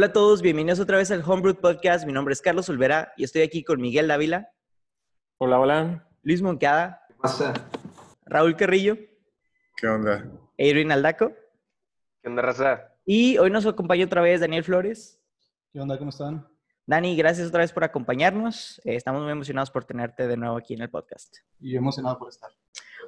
Hola a todos, bienvenidos otra vez al Homebrew Podcast. Mi nombre es Carlos Olvera y estoy aquí con Miguel Dávila. Hola, hola. Luis Moncada. ¿Qué pasa? Raúl Carrillo. ¿Qué onda? Adrian Aldaco. ¿Qué onda, raza? Y hoy nos acompaña otra vez Daniel Flores. ¿Qué onda? ¿Cómo están? Dani, gracias otra vez por acompañarnos. Eh, estamos muy emocionados por tenerte de nuevo aquí en el podcast. Y emocionado por estar.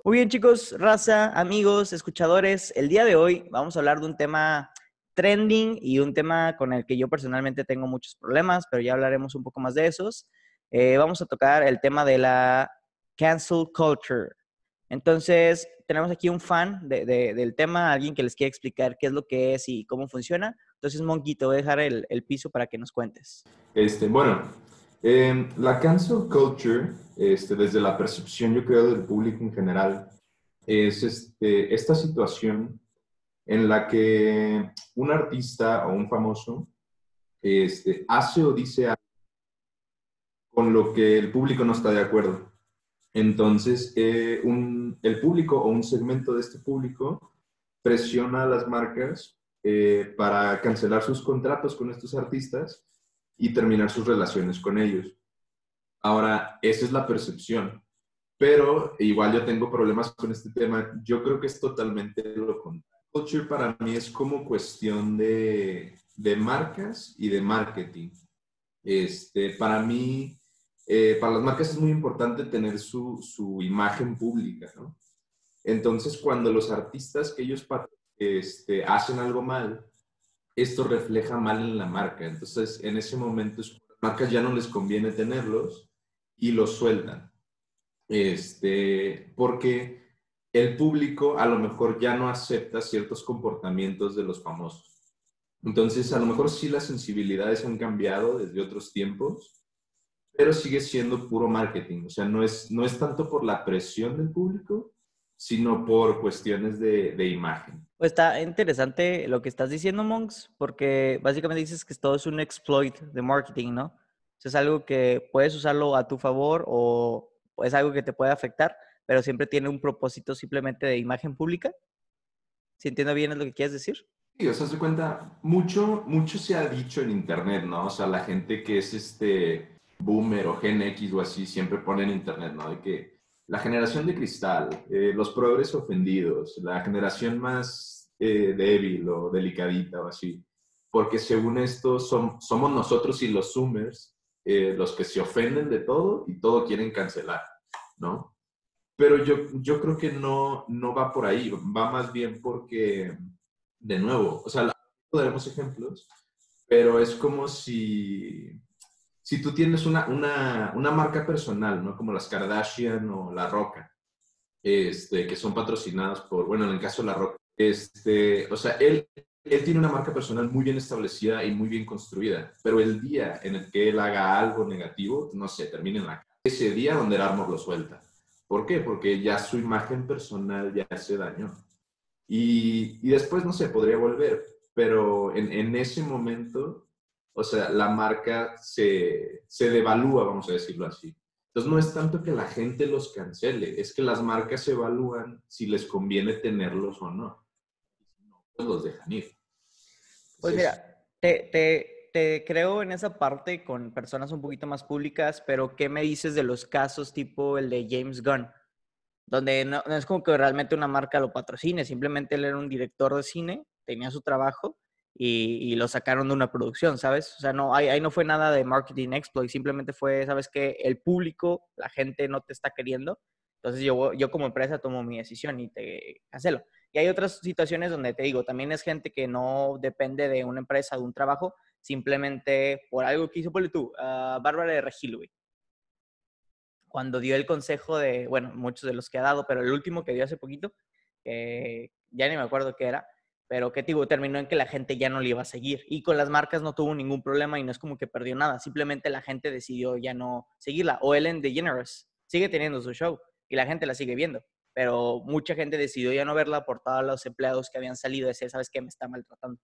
Muy bien, chicos, raza, amigos, escuchadores. El día de hoy vamos a hablar de un tema trending y un tema con el que yo personalmente tengo muchos problemas, pero ya hablaremos un poco más de esos. Eh, vamos a tocar el tema de la cancel culture. Entonces, tenemos aquí un fan de- de- del tema, alguien que les quiere explicar qué es lo que es y cómo funciona. Entonces, Monkey, te voy a dejar el, piso para que nos cuentes. Este, bueno, eh, la cancel culture, este, desde la percepción, yo creo, del público en general, es este, esta situación en la que un artista o un famoso este, hace o dice algo con lo que el público no está de acuerdo. Entonces, eh, un- el público o un segmento de este público presiona a las marcas eh, para cancelar sus contratos con estos artistas y terminar sus relaciones con ellos. Ahora, esa es la percepción, pero igual yo tengo problemas con este tema. Yo creo que es totalmente lo contrario. Culture para mí es como cuestión de, de marcas y de marketing. Este, para mí, eh, para las marcas es muy importante tener su, su imagen pública, ¿no? Entonces, cuando los artistas que ellos este, hacen algo mal, esto refleja mal en la marca. Entonces, en ese momento, las marcas ya no les conviene tenerlos y los sueltan. Este, porque el público a lo mejor ya no acepta ciertos comportamientos de los famosos. Entonces, a lo mejor sí las sensibilidades han cambiado desde otros tiempos, pero sigue siendo puro marketing. O sea, no es, no es tanto por la presión del público, sino por cuestiones de, imagen. Pues está interesante lo que estás diciendo, Monks, porque básicamente dices que todo es un exploit de marketing, ¿no? O sea, es algo que puedes usarlo a tu favor o es algo que te puede afectar, pero siempre tiene un propósito simplemente de imagen pública. Si entiendo bien es lo que quieres decir. Sí, o sea, se cuenta, mucho, mucho se ha dicho en internet, ¿no? O sea, la gente que es este boomer o Gen X o así siempre pone en internet, ¿no? De que la generación de cristal, eh, los progres ofendidos, la generación más eh, débil o delicadita o así. Porque según esto som- somos nosotros y los zoomers eh, los que se ofenden de todo y todo quieren cancelar, ¿no? Pero yo, yo creo que no, no va por ahí, va más bien porque de nuevo, o sea, daremos ejemplos, pero es como si, si tú tienes una, una, una marca personal, ¿no? Como las Kardashian o La Roca, este, que son patrocinadas por, bueno, en el caso de La Roca, este, o sea, él, él tiene una marca personal muy bien establecida y muy bien construida, pero el día en el que él haga algo negativo, no sé, termine en la ese día donde el Armour lo suelta. ¿Por qué? Porque ya su imagen personal ya se dañó. Y, y después, no sé, podría volver, pero en, en ese momento, o sea, la marca se, se devalúa, vamos a decirlo así. Entonces, no es tanto que la gente los cancele, es que las marcas evalúan si les conviene tenerlos o no. Pues los dejan ir. Pues mira, te, te, te creo en esa parte con personas un poquito más públicas, pero ¿qué me dices de los casos tipo el de James Gunn? Donde no, no es como que realmente una marca lo patrocine, simplemente él era un director de cine, tenía su trabajo y, y lo sacaron de una producción, ¿sabes? O sea, no, ahí, ahí no fue nada de marketing exploit, simplemente fue, ¿sabes que El público, la gente no te está queriendo, entonces yo, yo como empresa tomo mi decisión y te cancelo. Y hay otras situaciones donde te digo, también es gente que no depende de una empresa, de un trabajo, simplemente por algo que hizo, ponle tú, ah, Bárbara de Regil, güey. Cuando dio el consejo de, bueno, muchos de los que ha dado, pero el último que dio hace poquito, que ya ni me acuerdo qué era, pero que digo, terminó en que la gente ya no le iba a seguir. Y con las marcas no tuvo ningún problema y no es como que perdió nada, simplemente la gente decidió ya no seguirla. O Ellen DeGeneres sigue teniendo su show y la gente la sigue viendo pero mucha gente decidió ya no verla por todos los empleados que habían salido de ese, ¿sabes qué? Me está maltratando.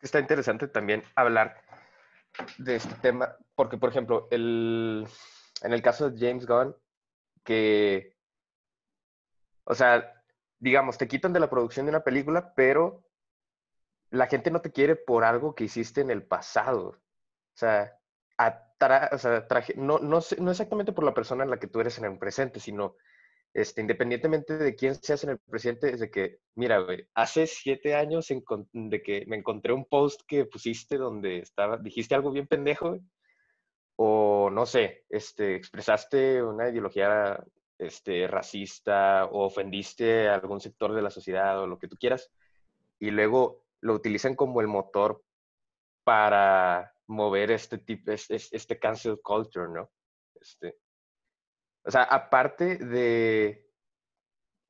Está interesante también hablar de este tema, porque, por ejemplo, el, en el caso de James Gunn, que, o sea, digamos, te quitan de la producción de una película, pero la gente no te quiere por algo que hiciste en el pasado. O sea, atra- o sea, no, no, no exactamente por la persona en la que tú eres en el presente, sino este, independientemente de quién seas en el presente, es de que, mira, hace siete años de que me encontré un post que pusiste donde estaba, dijiste algo bien pendejo, o no sé, este, expresaste una ideología este, racista o ofendiste a algún sector de la sociedad o lo que tú quieras, y luego lo utilizan como el motor para mover este tipo, este, este cancel culture, ¿no? Este, o sea, aparte de,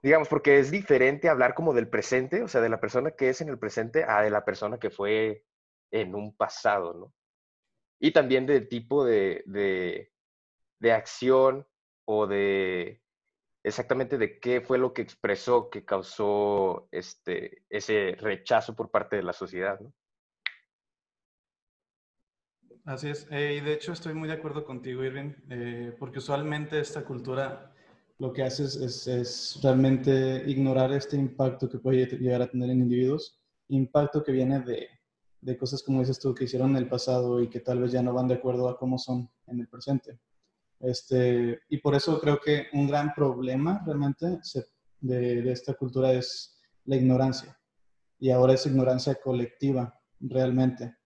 digamos, porque es diferente hablar como del presente, o sea, de la persona que es en el presente a de la persona que fue en un pasado, ¿no? Y también del tipo de, de, de acción o de exactamente de qué fue lo que expresó que causó este, ese rechazo por parte de la sociedad, ¿no? Así es. Eh, y de hecho estoy muy de acuerdo contigo, Irving, eh, porque usualmente esta cultura lo que hace es, es- es realmente ignorar este impacto que puede llegar a tener en individuos, impacto que viene de, de cosas como dices tú que hicieron en el pasado y que tal vez ya no van de acuerdo a cómo son en el presente. Este, y por eso creo que un gran problema realmente se- de, de esta cultura es la ignorancia. Y ahora es ignorancia colectiva, realmente.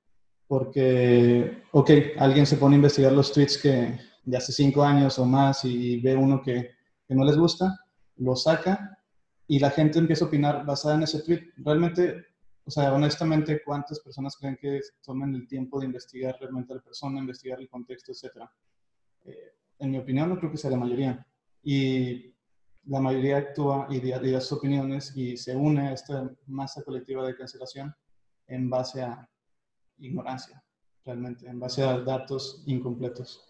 Porque, ok, alguien se pone a investigar los tweets que de hace cinco años o más y ve uno que, que no les gusta, lo saca y la gente empieza a opinar basada en ese tweet. Realmente, o sea, honestamente, ¿cuántas personas creen que tomen el tiempo de investigar realmente a la persona, investigar el contexto, etcétera? Eh, en mi opinión, no creo que sea la mayoría. Y la mayoría actúa y da, sus opiniones y se une a esta masa colectiva de cancelación en base a ignorancia, realmente, en base a datos incompletos.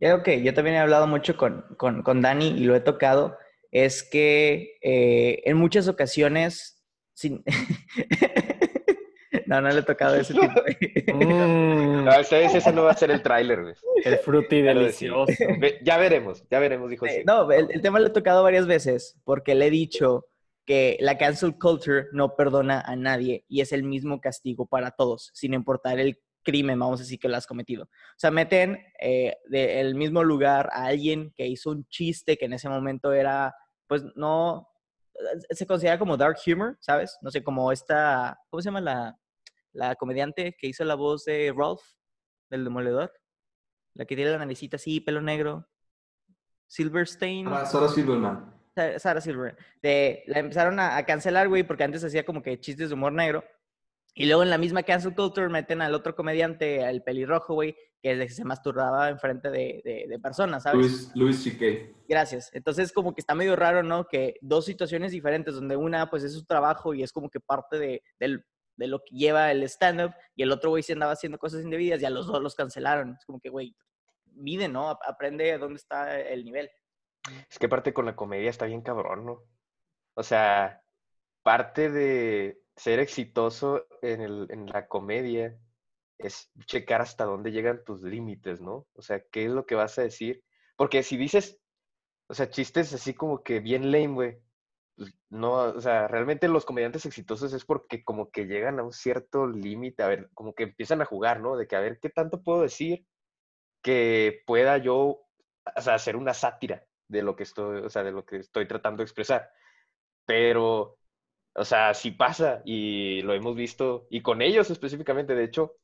Y algo que yo también he hablado mucho con, con, con Dani y lo he tocado, es que eh, en muchas ocasiones, sin... no, no le he tocado ese tipo. Mm, No, vez ese no va a ser el tráiler, güey. el fruti Ya delicioso. Ya veremos, ya veremos, dijo Eh, sí. No, el, el tema lo he tocado varias veces porque le he dicho que la cancel culture no perdona a nadie y es el mismo castigo para todos, sin importar el crimen, vamos a decir, que lo has cometido. O sea, meten eh, del mismo lugar a alguien que hizo un chiste que en ese momento era, pues no, eh, se considera como dark humor, ¿sabes? No sé, como esta, ¿cómo se llama la, la comediante que hizo la voz de Rolf, del demoledor? La que tiene la naricita así, pelo negro. Silverstein. Sara, Sara Silverman. Sa- Sarah Silverman. De, la empezaron a, a cancelar, güey, porque antes hacía como que chistes de humor negro. Y luego en la misma cancel culture meten al otro comediante, al pelirrojo, güey, que es de que se masturbaba enfrente de, de, de personas, ¿sabes? Luis, Luis C.K. Gracias. Entonces, como que está medio raro, ¿no? Que dos situaciones diferentes, donde una, pues, es su trabajo y es como que parte de, del- de lo que lleva el stand-up, y el otro, güey, se andaba haciendo cosas indebidas y a los dos los cancelaron. Es como que, güey, mide, ¿no? Ap- Aprende dónde está el nivel. Es que parte con la comedia está bien cabrón, ¿no? O sea, parte de ser exitoso en, el, en la comedia es checar hasta dónde llegan tus límites, ¿no? O sea, ¿qué es lo que vas a decir? Porque si dices, o sea, chistes así como que bien lame, güey, pues no, o sea, realmente los comediantes exitosos es porque como que llegan a un cierto límite, a ver, como que empiezan a jugar, ¿no? De que a ver, ¿qué tanto puedo decir que pueda yo, o sea, hacer una sátira de lo que estoy, o sea, de lo que estoy tratando de expresar? Pero, o sea, sí pasa y lo hemos visto, y con ellos específicamente, de hecho,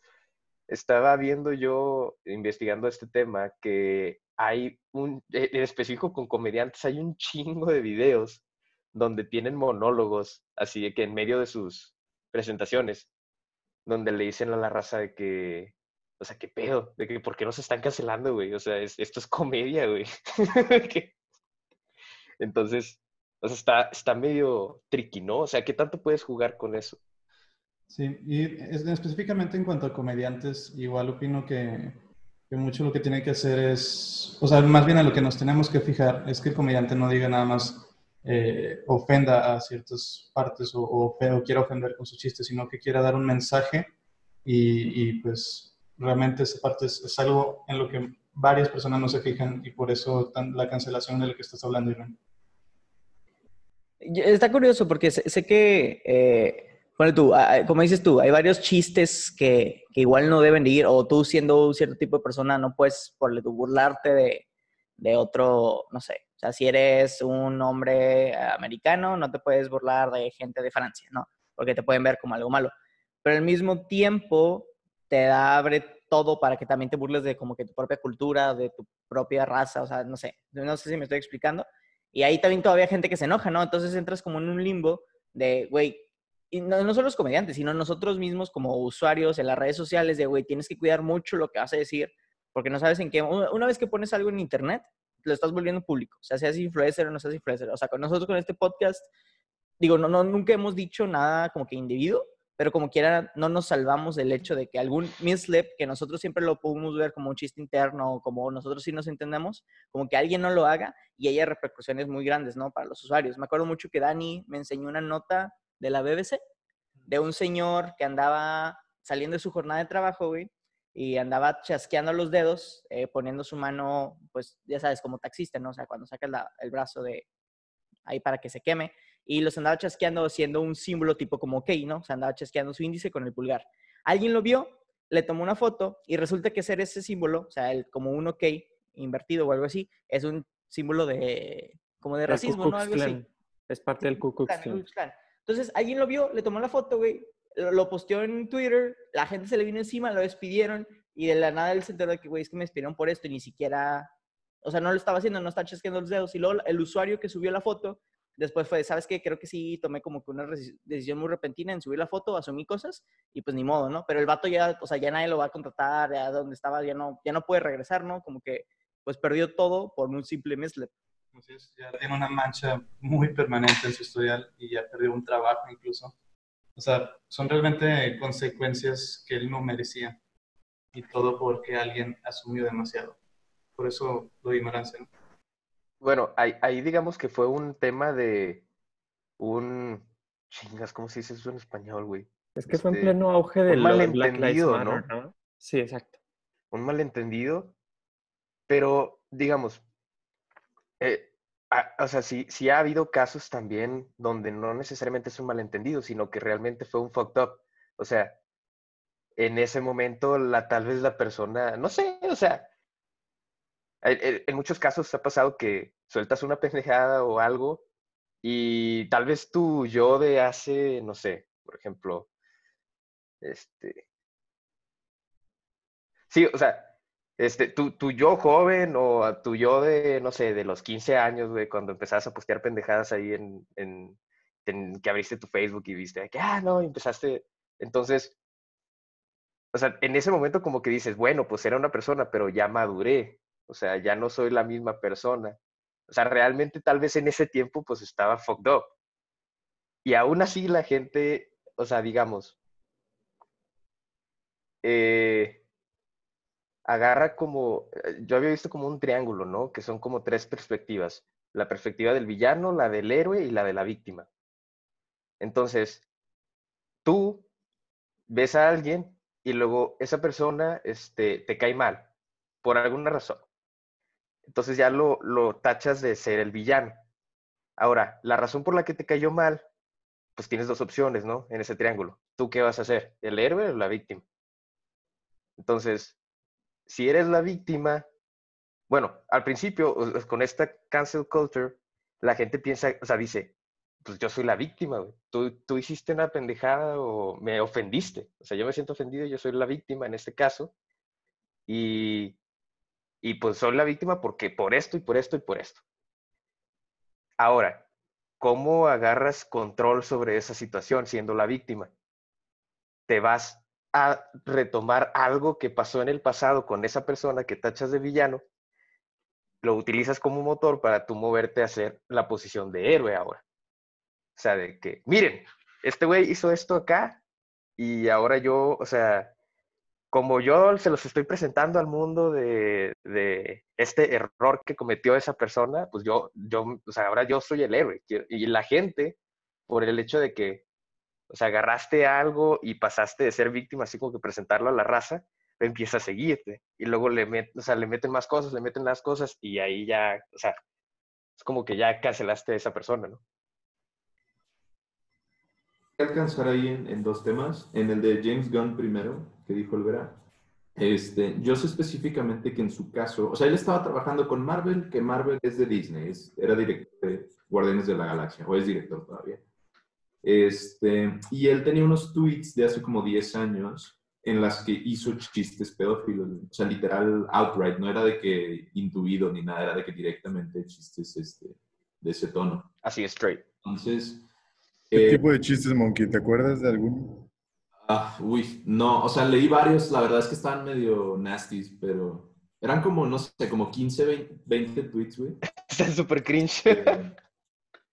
estaba viendo yo, investigando este tema, que hay un, e- en específico con comediantes, hay un chingo de videos donde tienen monólogos, así de que en medio de sus presentaciones, donde le dicen a la raza de que, o sea, qué pedo, de que por qué no se están cancelando, güey, o sea, es- esto es comedia, güey. Entonces, o sea, está, está medio tricky, ¿no? O sea, ¿qué tanto puedes jugar con eso? Sí, y es- específicamente en cuanto a comediantes, igual opino que, que mucho lo que tiene que hacer es, o sea, más bien a lo que nos tenemos que fijar es que el comediante no diga nada más eh, ofenda a ciertas partes o, quiera ofender con sus chistes, sino que quiera dar un mensaje y, y, pues realmente esa parte es, es algo en lo que varias personas no se fijan y por eso tan- la cancelación de la que estás hablando. Y- Está curioso porque sé, sé que, eh, Bueno, tú, ah, ah, como dices tú, hay varios chistes que, que, igual no deben de ir, o tú siendo un cierto tipo de persona no puedes por burlarte de, de otro, no sé, o sea, si eres un hombre americano, no te puedes burlar de gente de Francia, ¿no? Porque te pueden ver como algo malo. Pero al mismo tiempo te abre todo para que también te burles de como que tu propia cultura, de tu propia raza, o sea, no sé, no sé si me estoy explicando. Y ahí también todavía hay gente que se enoja, ¿no? Entonces entras como en un limbo de, güey, y no, no solo los comediantes, sino nosotros mismos como usuarios en las redes sociales de, güey, tienes que cuidar mucho lo que vas a decir, porque no sabes en qué, una vez que pones algo en internet, lo estás volviendo público, o sea, seas influencer o no seas influencer. O sea, con nosotros con este podcast, digo, no, no, nunca hemos dicho nada como que individuo, pero como quiera, no nos salvamos del hecho de que algún mislip, que nosotros siempre lo podemos ver como un chiste interno, como nosotros sí nos entendemos, como que alguien no lo haga y haya repercusiones muy grandes, ¿no? Para los usuarios. Me acuerdo mucho que Dani me enseñó una nota de la BBC de un señor que andaba saliendo de su jornada de trabajo, güey, y andaba chasqueando los dedos, eh, poniendo su mano, pues ya sabes, como taxista, ¿no? O sea, cuando saca el brazo de ahí para que se queme, y los andaba chasqueando haciendo un símbolo tipo como OK, ¿no? O sea, andaba chasqueando su índice con el pulgar. Alguien lo vio, le tomó una foto y resulta que ser ese símbolo, o sea, el, como un OK invertido o algo así, es un símbolo de, como de racismo, ¿no? Algo así. Es parte del Ku Klux Klan. Entonces, alguien lo vio, le tomó la foto, güey, lo posteó en Twitter, la gente se le vino encima, lo despidieron y de la nada él se enteró de que, güey, es que me despidieron por esto y ni siquiera, o sea, no lo estaba haciendo, no está chasqueando los dedos. Y luego el usuario que subió la foto Después fue, ¿sabes qué? Creo que sí tomé como que una decisión muy repentina en subir la foto, asumí cosas y pues ni modo, ¿no? Pero el vato ya, o sea, ya nadie lo va a contratar, ya donde estaba ya no, ya no puede regresar, ¿no? Como que pues perdió todo por un simple mislep. Así es, ya tiene una mancha muy permanente en su historial y ya perdió un trabajo incluso. O sea, son realmente consecuencias que él no merecía. Y todo porque alguien asumió demasiado. Por eso lo ignorancia, ¿no? Bueno, ahí, digamos que fue un tema de un... Chingas, ¿cómo se dice eso en español, güey? Es que fue en este, pleno auge del malentendido, ¿no? Sí, exacto. Un malentendido, pero digamos, eh, o sea, sí, sí ha habido casos también donde no necesariamente es un malentendido, sino que realmente fue un fucked up. O sea, en ese momento la, tal vez la persona, no sé, o sea, en muchos casos ha pasado que sueltas una pendejada o algo y tal vez tú yo de hace, no sé, por ejemplo, este... Sí, o sea, este, tu, tu yo joven o tu yo de, no sé, de los 15 años, güey, cuando empezabas a postear pendejadas ahí en, en, que abriste tu Facebook y viste que, ah, no, empezaste. Entonces, o sea, en ese momento como que dices, bueno, pues era una persona, pero ya maduré. O sea, ya no soy la misma persona. O sea, realmente tal vez en ese tiempo pues estaba fucked up. Y aún así la gente, o sea, digamos, eh, agarra como, eh, yo había visto como un triángulo, ¿no? Que son como tres perspectivas. La perspectiva del villano, la del héroe y la de la víctima. Entonces, tú ves a alguien y luego esa persona este, te cae mal por alguna razón entonces ya lo, lo tachas de ser el villano. Ahora, la razón por la que te cayó mal, pues tienes dos opciones, ¿no? En ese triángulo. ¿Tú qué vas a hacer? ¿El héroe o la víctima? Entonces, si eres la víctima, bueno, al principio, con esta cancel culture, la gente piensa, o sea, dice, pues yo soy la víctima, güey. Tú, tú hiciste una pendejada o me ofendiste. O sea, yo me siento ofendido, yo soy la víctima en este caso. Y y pues soy la víctima porque por esto y por esto y por esto. Ahora, ¿cómo agarras control sobre esa situación siendo la víctima? Te vas a retomar algo que pasó en el pasado con esa persona que tachas de villano, lo utilizas como motor para tú moverte a hacer la posición de héroe ahora. O sea, de que, miren, este güey hizo esto acá y ahora yo, o sea, como yo se los estoy presentando al mundo de, este error que cometió esa persona, pues yo, yo, o sea, ahora yo soy el héroe. Y la gente, por el hecho de que, o sea, agarraste algo y pasaste de ser víctima, así como que presentarlo a la raza, empieza a seguirte. Y luego le, o sea, le meten más cosas, le meten más cosas y ahí ya, o sea, es como que ya cancelaste a esa persona, ¿no? Alcanzar ahí en, en dos temas. En el de James Gunn primero, que dijo el Vera. Este, yo sé específicamente que en su caso, o sea, él estaba trabajando con Marvel, que Marvel es de Disney, es- era director de Guardianes de la Galaxia, o es director todavía. Este, y él tenía unos tweets de hace como 10 años en las que hizo chistes pedófilos, o sea, literal, outright, no era de que intuido ni nada, era de que directamente chistes este, de ese tono. Así, straight. Entonces, ¿Qué eh, tipo de chistes, Monkey? ¿Te acuerdas de alguno? Ah, uy, no, o sea, leí varios, la verdad es que estaban medio nasties, pero eran como, no sé, como 15, 20, 20 tweets, güey. Está súper cringe. Eh,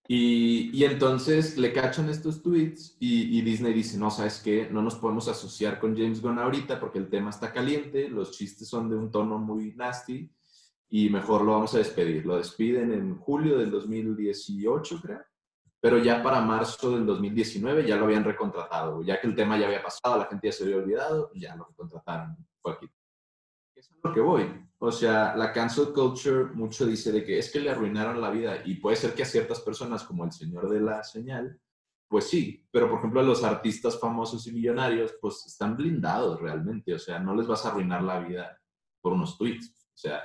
Y, y entonces le cachan estos tweets y, y Disney dice, no, ¿sabes qué? No nos podemos asociar con James Gunn ahorita porque el tema está caliente, los chistes son de un tono muy nasty y mejor lo vamos a despedir. Lo despiden en julio del 2018, creo. Pero ya para marzo del 2019 ya lo habían recontratado, ya que el tema ya había pasado, la gente ya se había olvidado, ya lo recontrataron. Fue aquí. Eso es lo que voy. O sea, la cancel culture mucho dice de que es que le arruinaron la vida y puede ser que a ciertas personas como el señor de la señal, pues sí, pero por ejemplo a los artistas famosos y millonarios pues están blindados realmente, o sea, no les vas a arruinar la vida por unos tweets, o sea,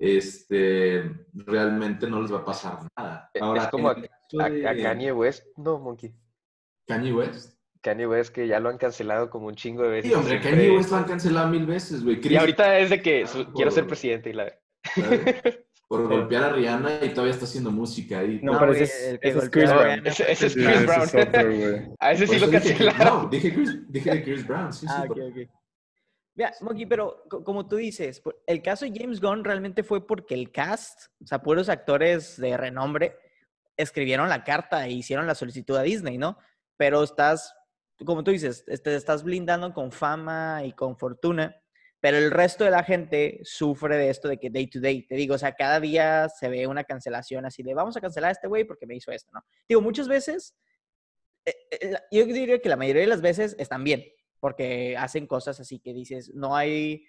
este, realmente no les va a pasar nada. Es Ahora, como el caso A, de a Kanye West, no, Monkey. Kanye West. Kanye West que ya lo han cancelado como un chingo de veces. Sí, hombre, siempre- Kanye West lo han cancelado mil veces, güey. Y ahorita es de que su- Ah, quiero ser por- presidente y la... por golpear a Rihanna y todavía está haciendo música ahí. No, No, pero ese es- el que ese es Chris Brown. Ese, ese es Sí, Chris ese Brown. es otro, güey. A ese Por sí lo eso dije Chris- cancelaron. No, dije, Chris, dije de Chris Brown, sí, sí. Ah, ok, por- ok. Mira, Monkey, pero co- como tú dices, el caso de James Gunn realmente fue porque el cast, o sea, puros actores de renombre, escribieron la carta e hicieron la solicitud a Disney, ¿no? Pero estás, como tú dices, te te estás blindando con fama y con fortuna, pero el resto de la gente sufre de esto de que day to day, te digo, o sea, cada día se ve una cancelación así de vamos a cancelar a este güey porque me hizo esto, ¿no? Digo, muchas veces, eh, eh, yo diría que la mayoría de las veces están bien, porque hacen cosas así que dices, no hay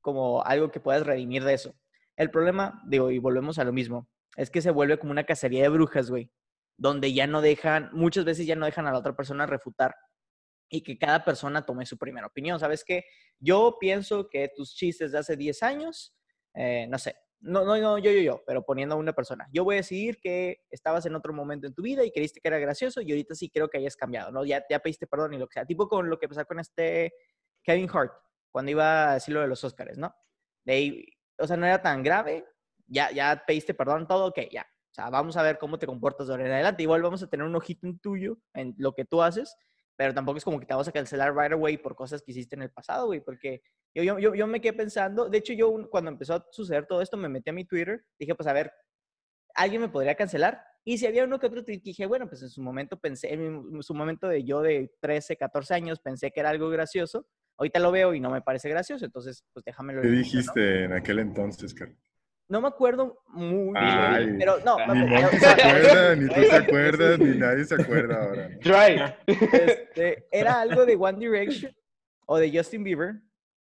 como algo que puedas redimir de eso. El problema, digo, y volvemos a lo mismo, es que se vuelve como una cacería de brujas, güey, donde ya no dejan, muchas veces ya no dejan a la otra persona refutar y que cada persona tome su primera opinión. ¿Sabes qué? Yo pienso que tus chistes de hace 10 años, eh, no sé, no, no, no, yo, yo, yo, pero poniendo a una persona, yo voy a decidir que estabas en otro momento en tu vida y creíste que era gracioso y ahorita sí creo que hayas cambiado, ¿no? Ya, ya pediste perdón y lo que sea. Tipo con lo que pasó con este Kevin Hart, cuando iba a decir lo de los Oscars, ¿no? De ahí, o sea, no era tan grave, ya, ya pediste perdón, todo, ok, ya. O sea, vamos a ver cómo te comportas de ahora en adelante. Igual vamos a tener un ojito en tuyo, en lo que tú haces, pero tampoco es como que te vamos a cancelar right away por cosas que hiciste en el pasado, güey, porque yo, yo, yo, yo me quedé pensando, de hecho yo un- cuando empezó a suceder todo esto, me metí a mi Twitter, dije, pues a ver, ¿alguien me podría cancelar? Y si había uno que otro tweet, dije, bueno, pues en su momento pensé, en su momento de yo de 13, 14 años, pensé que era algo gracioso, ahorita lo veo y no me parece gracioso, entonces pues déjamelo. ¿Qué ¿no? dijiste en aquel entonces, Carlos? No me acuerdo muy bien, pero no, Ni no, Monkey se acuerda, ni tú te acuerdas, ni nadie se acuerda ahora. ¿no? Try. este, era algo de One Direction o de Justin Bieber,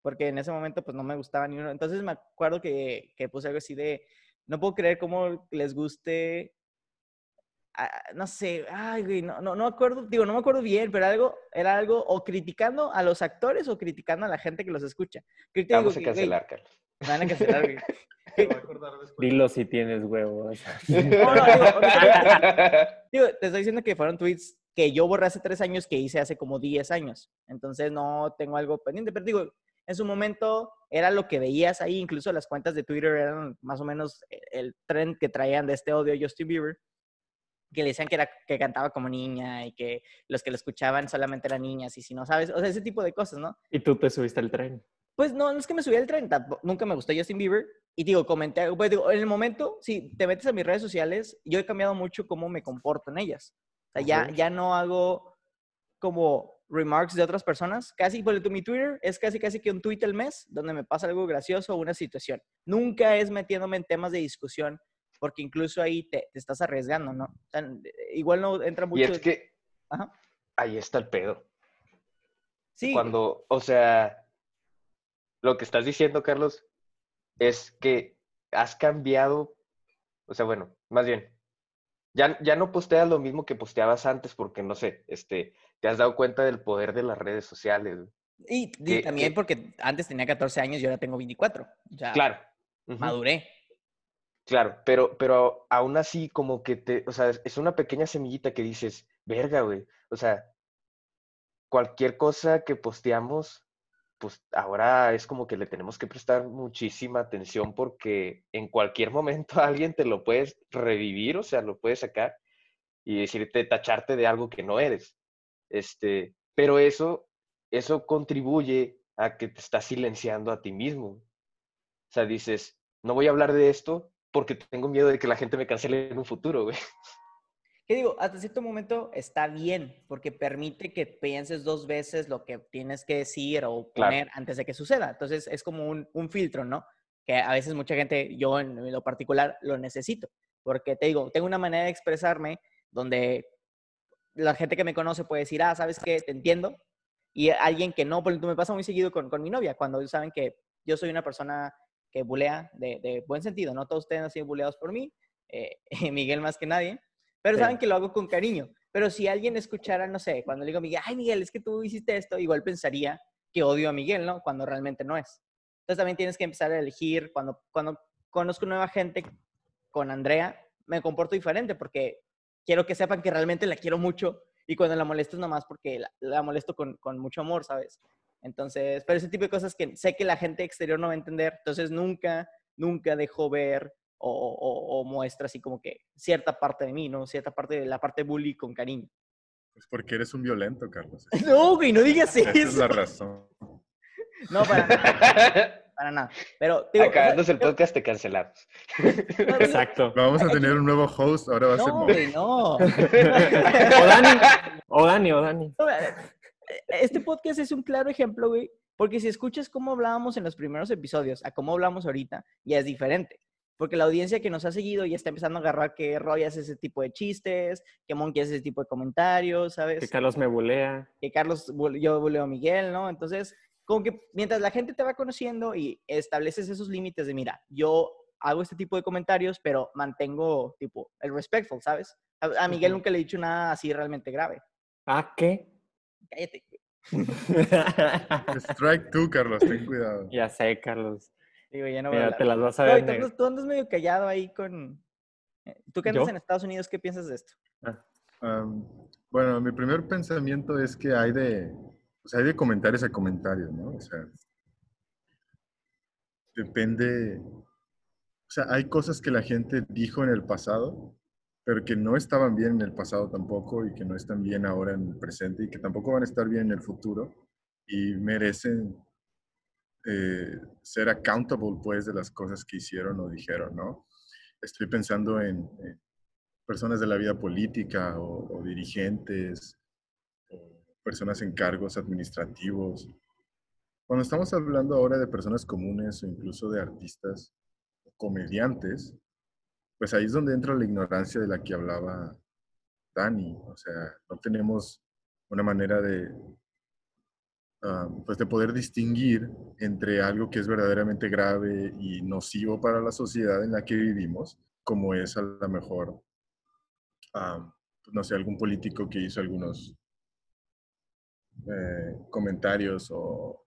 porque en ese momento pues no me gustaba ni uno. Entonces me acuerdo que, que puse algo así de, no puedo creer cómo les guste, ah, no sé, ay, güey, no, no, no me acuerdo, digo, no me acuerdo bien, pero algo, era algo o criticando a los actores o criticando a la gente que los escucha. Que Vamos a güey, cancelar, Carlos. me van a cancelar, güey. Dilo si tienes huevos. No, no, digo, Digo, te estoy diciendo que fueron tweets que yo borré hace tres años que hice hace como 10 años. Entonces no tengo algo pendiente. Pero digo, en su momento era lo que veías ahí. Incluso las cuentas de Twitter eran más o menos e- el trend que traían de este odio a Justin Bieber. Que le decían que, era, que cantaba como niña y que los que lo escuchaban solamente eran niñas. Y si no sabes, o sea, ese tipo de cosas, ¿no? Y tú te subiste al tren. Pues no, no es que me subí al tren, nunca me gustó Justin Bieber. Y digo, comenté, algo, pues digo, en el momento, si te metes a mis redes sociales, yo he cambiado mucho cómo me comporto en ellas. O sea, ya, ya no hago como remarks de otras personas. Casi, por mi Twitter es casi, casi que un tweet al mes donde me pasa algo gracioso o una situación. Nunca es metiéndome en temas de discusión, porque incluso ahí te, te estás arriesgando, ¿no? O sea, igual no entra mucho. Y es que Ajá. ahí está el pedo. Sí, Cuando, o sea, lo que estás diciendo, Carlos, es que has cambiado, o sea, bueno, más bien, Ya, ya no posteas lo mismo que posteabas antes porque, no sé, este, te has dado cuenta del poder de las redes sociales. Y, también que- porque antes tenía 14 años y ahora tengo 24. Ya Claro. Maduré. Claro, pero, pero aún así como que te, o sea, es- es una pequeña semillita que dices, verga, güey, o sea, cualquier cosa que posteamos, pues ahora es como que le tenemos que prestar muchísima atención porque en cualquier momento alguien te lo puedes revivir, o sea, lo puedes sacar y decirte, tacharte de algo que no eres. Este, pero eso, eso contribuye a que te estás silenciando a ti mismo. O sea, dices, no voy a hablar de esto porque tengo miedo de que la gente me cancele en un futuro, güey. ¿Qué digo? Hasta cierto momento está bien, porque permite que pienses dos veces lo que tienes que decir o Claro. poner antes de que suceda. Entonces es como un, un filtro, ¿no? Que a veces mucha gente, yo en lo particular, lo necesito. Porque te digo, tengo una manera de expresarme donde la gente que me conoce puede decir, ah, ¿sabes qué? Te entiendo. Y alguien que no, por ejemplo, me pasa muy seguido con, con mi novia, cuando ellos saben que yo soy una persona que bulea de, de buen sentido, no todos ustedes han sido buleados por mí, eh, Miguel más que nadie, pero Sí. saben que lo hago con cariño. Pero si alguien escuchara, no sé, cuando le digo a Miguel, ay Miguel, es que tú hiciste esto, igual pensaría que odio a Miguel, ¿no? Cuando realmente no es. Entonces también tienes que empezar a elegir, cuando, cuando conozco nueva gente con Andrea, me comporto diferente porque quiero que sepan que realmente la quiero mucho y cuando la molesto es nomás porque la, la molesto con, con mucho amor, ¿sabes? Entonces, pero ese tipo de cosas que sé que la gente exterior no va a entender, entonces nunca, nunca dejo ver o, o- o muestra así como que cierta parte de mí, ¿no? Cierta parte de la parte bully con cariño. Pues porque eres un violento, Carlos. No, güey, no digas Esa es eso. la razón. No, para nada, para nada. Pero, digo, o sea, Acabándose el podcast te cancelamos. no, Exacto. Vamos a tener un nuevo host, ahora va a ser No, güey, no. O Dani, o Dani, o Dani. Eh, Este podcast es un claro ejemplo, güey, porque si escuchas cómo hablábamos en los primeros episodios a cómo hablamos ahorita, ya es diferente. Porque la audiencia que nos ha seguido ya está empezando a agarrar que Roy hace ese tipo de chistes, que Monkey hace ese tipo de comentarios, ¿sabes? Que Carlos me bulea. que Carlos, yo buleo a Miguel, ¿no? Entonces, como que mientras la gente te va conociendo y estableces esos límites de, mira, yo hago este tipo de comentarios, pero mantengo, tipo, el respectful, ¿sabes? A, a Miguel Ujú. nunca le he dicho nada así realmente grave. ¿Ah, qué? Cállate. Strike tú, Carlos, ten cuidado. ya sé, Carlos. Digo, ya no voy a Mira, hablar. te las vas a No, ver. y tú, tú andas medio callado ahí con... eh, Tú que andas ¿Yo? en Estados Unidos, ¿qué piensas de esto? Am, bueno, mi primer pensamiento es que hay de, sea, hay de comentarios a comentarios, ¿no? O sea, depende, o sea, hay cosas que la gente dijo en el pasado, pero que no estaban bien en el pasado tampoco y que no están bien ahora en el presente y que tampoco van a estar bien en el futuro y merecen eh, ser accountable, pues, de las cosas que hicieron o dijeron, ¿no? Estoy pensando en, personas de la vida política o, dirigentes, personas en cargos administrativos. Cuando estamos hablando ahora de personas comunes o incluso de artistas, comediantes, pues ahí es donde entra la ignorancia de la que hablaba Dani. O sea, no tenemos una manera de, ah, pues de poder distinguir entre algo que es verdaderamente grave y nocivo para la sociedad en la que vivimos, como es a lo mejor ah, no sé, algún político que hizo algunos eh, comentarios o,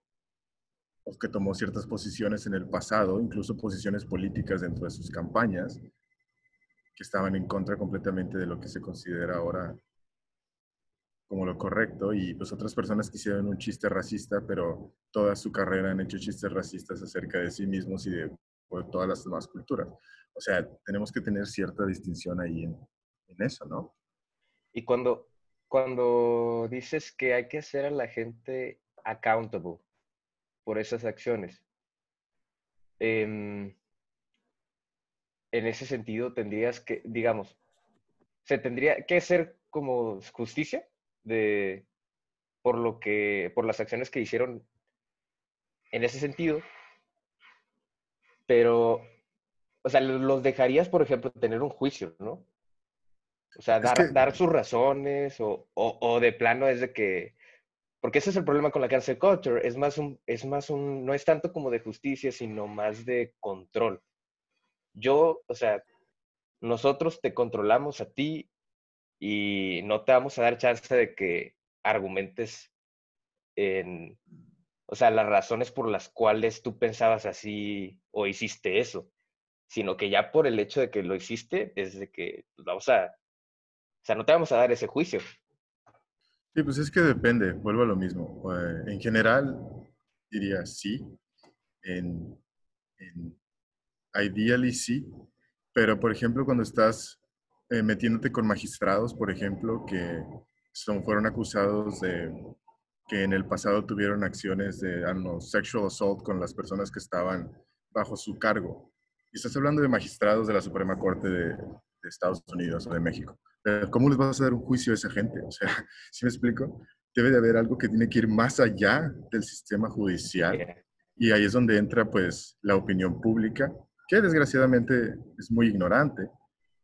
o que tomó ciertas posiciones en el pasado, incluso posiciones políticas dentro de sus campañas, que estaban en contra completamente de lo que se considera ahora como lo correcto, y pues otras personas que hicieron un chiste racista, pero toda su carrera han hecho chistes racistas acerca de sí mismos y de pues, todas las demás culturas. O sea, tenemos que tener cierta distinción ahí en, en eso, ¿no? Y cuando, cuando dices que hay que hacer a la gente accountable por esas acciones, em, en ese sentido tendrías que, digamos, se tendría que hacer como justicia de por lo que, por las acciones que hicieron en ese sentido, pero, o sea, los dejarías, por ejemplo, tener un juicio, ¿no? O sea, Es dar, que- dar sus razones o, o, o de plano es de que... Porque ese es el problema con la cancel culture. Es más un, es más un, no es tanto como de justicia, sino más de control. Yo, o sea, nosotros te controlamos a ti y no te vamos a dar chance de que argumentes en, o sea, las razones por las cuales tú pensabas así o hiciste eso, sino que ya por el hecho de que lo hiciste, desde que pues, vamos a, sea, no te vamos a dar ese juicio. Sí, pues es que depende, vuelvo a lo mismo. Eh, En general, diría sí. En, en ideally sí. Pero, por ejemplo, cuando estás eh, metiéndote con magistrados, por ejemplo, que son, fueron acusados de que en el pasado tuvieron acciones de, sexual assault con las personas que estaban bajo su cargo. Y estás hablando de magistrados de la Suprema Corte de Estados Unidos o de México. ¿Cómo les vas a dar un juicio a esa gente? O sea, ¿sí me explico? Debe de haber algo que tiene que ir más allá del sistema judicial. Y ahí es donde entra pues la opinión pública, que desgraciadamente es muy ignorante,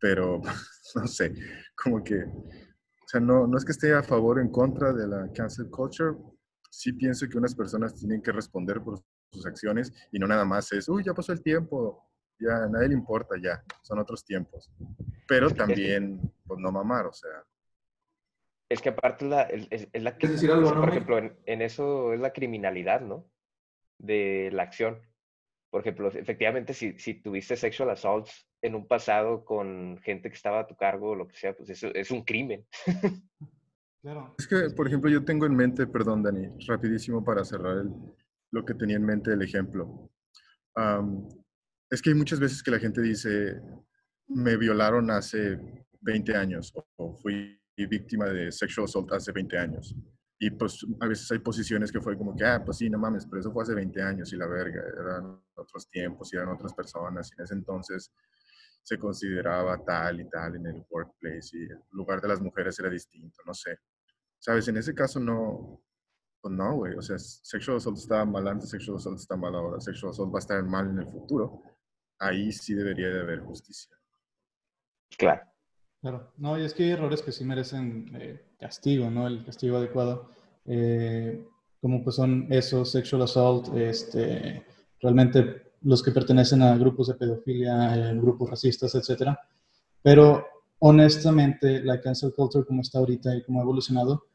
pero no sé, como que, o sea, no, no es que esté a favor o en contra de la cancel culture, sí pienso que unas personas tienen que responder por sus acciones y no nada más es, uy, ya pasó el tiempo, ya a nadie le importa, ya, son otros tiempos. Pero también, pues no mamar, o sea, Es que aparte la, es, es- es la... ¿Quieres decir algo, no, Por Mike? ejemplo, en, en eso es la criminalidad, ¿no? De la acción. Por ejemplo, efectivamente, si, si tuviste sexual assaults en un pasado con gente que estaba a tu cargo o lo que sea, pues eso es un crimen. Claro. Es que, por ejemplo, yo tengo en mente, perdón, Dani, rapidísimo para cerrar el- lo que tenía en mente el ejemplo. Am, es que hay muchas veces que la gente dice, me violaron hace 20 años o, fui víctima de sexual assault hace 20 años. Y pues a veces hay posiciones que fue como que, ah, pues sí, no mames, pero eso fue hace 20 años y la verga, eran otros tiempos y eran otras personas y en ese entonces se consideraba tal y tal en el workplace y el lugar de las mujeres era distinto, no sé. ¿Sabes? En ese caso no, pues no, güey. O sea, sexual assault estaba mal antes, sexual assault está mal ahora, sexual assault va a estar mal en el futuro. Ahí sí debería de haber justicia. Claro. Claro, no, y es que hay errores que sí merecen eh, castigo, ¿no? El castigo adecuado, eh, como pues son esos, sexual assault, este, realmente los que pertenecen a grupos de pedofilia, eh, grupos racistas, etcétera. Pero honestamente, la cancel culture como está ahorita y como ha evolucionado,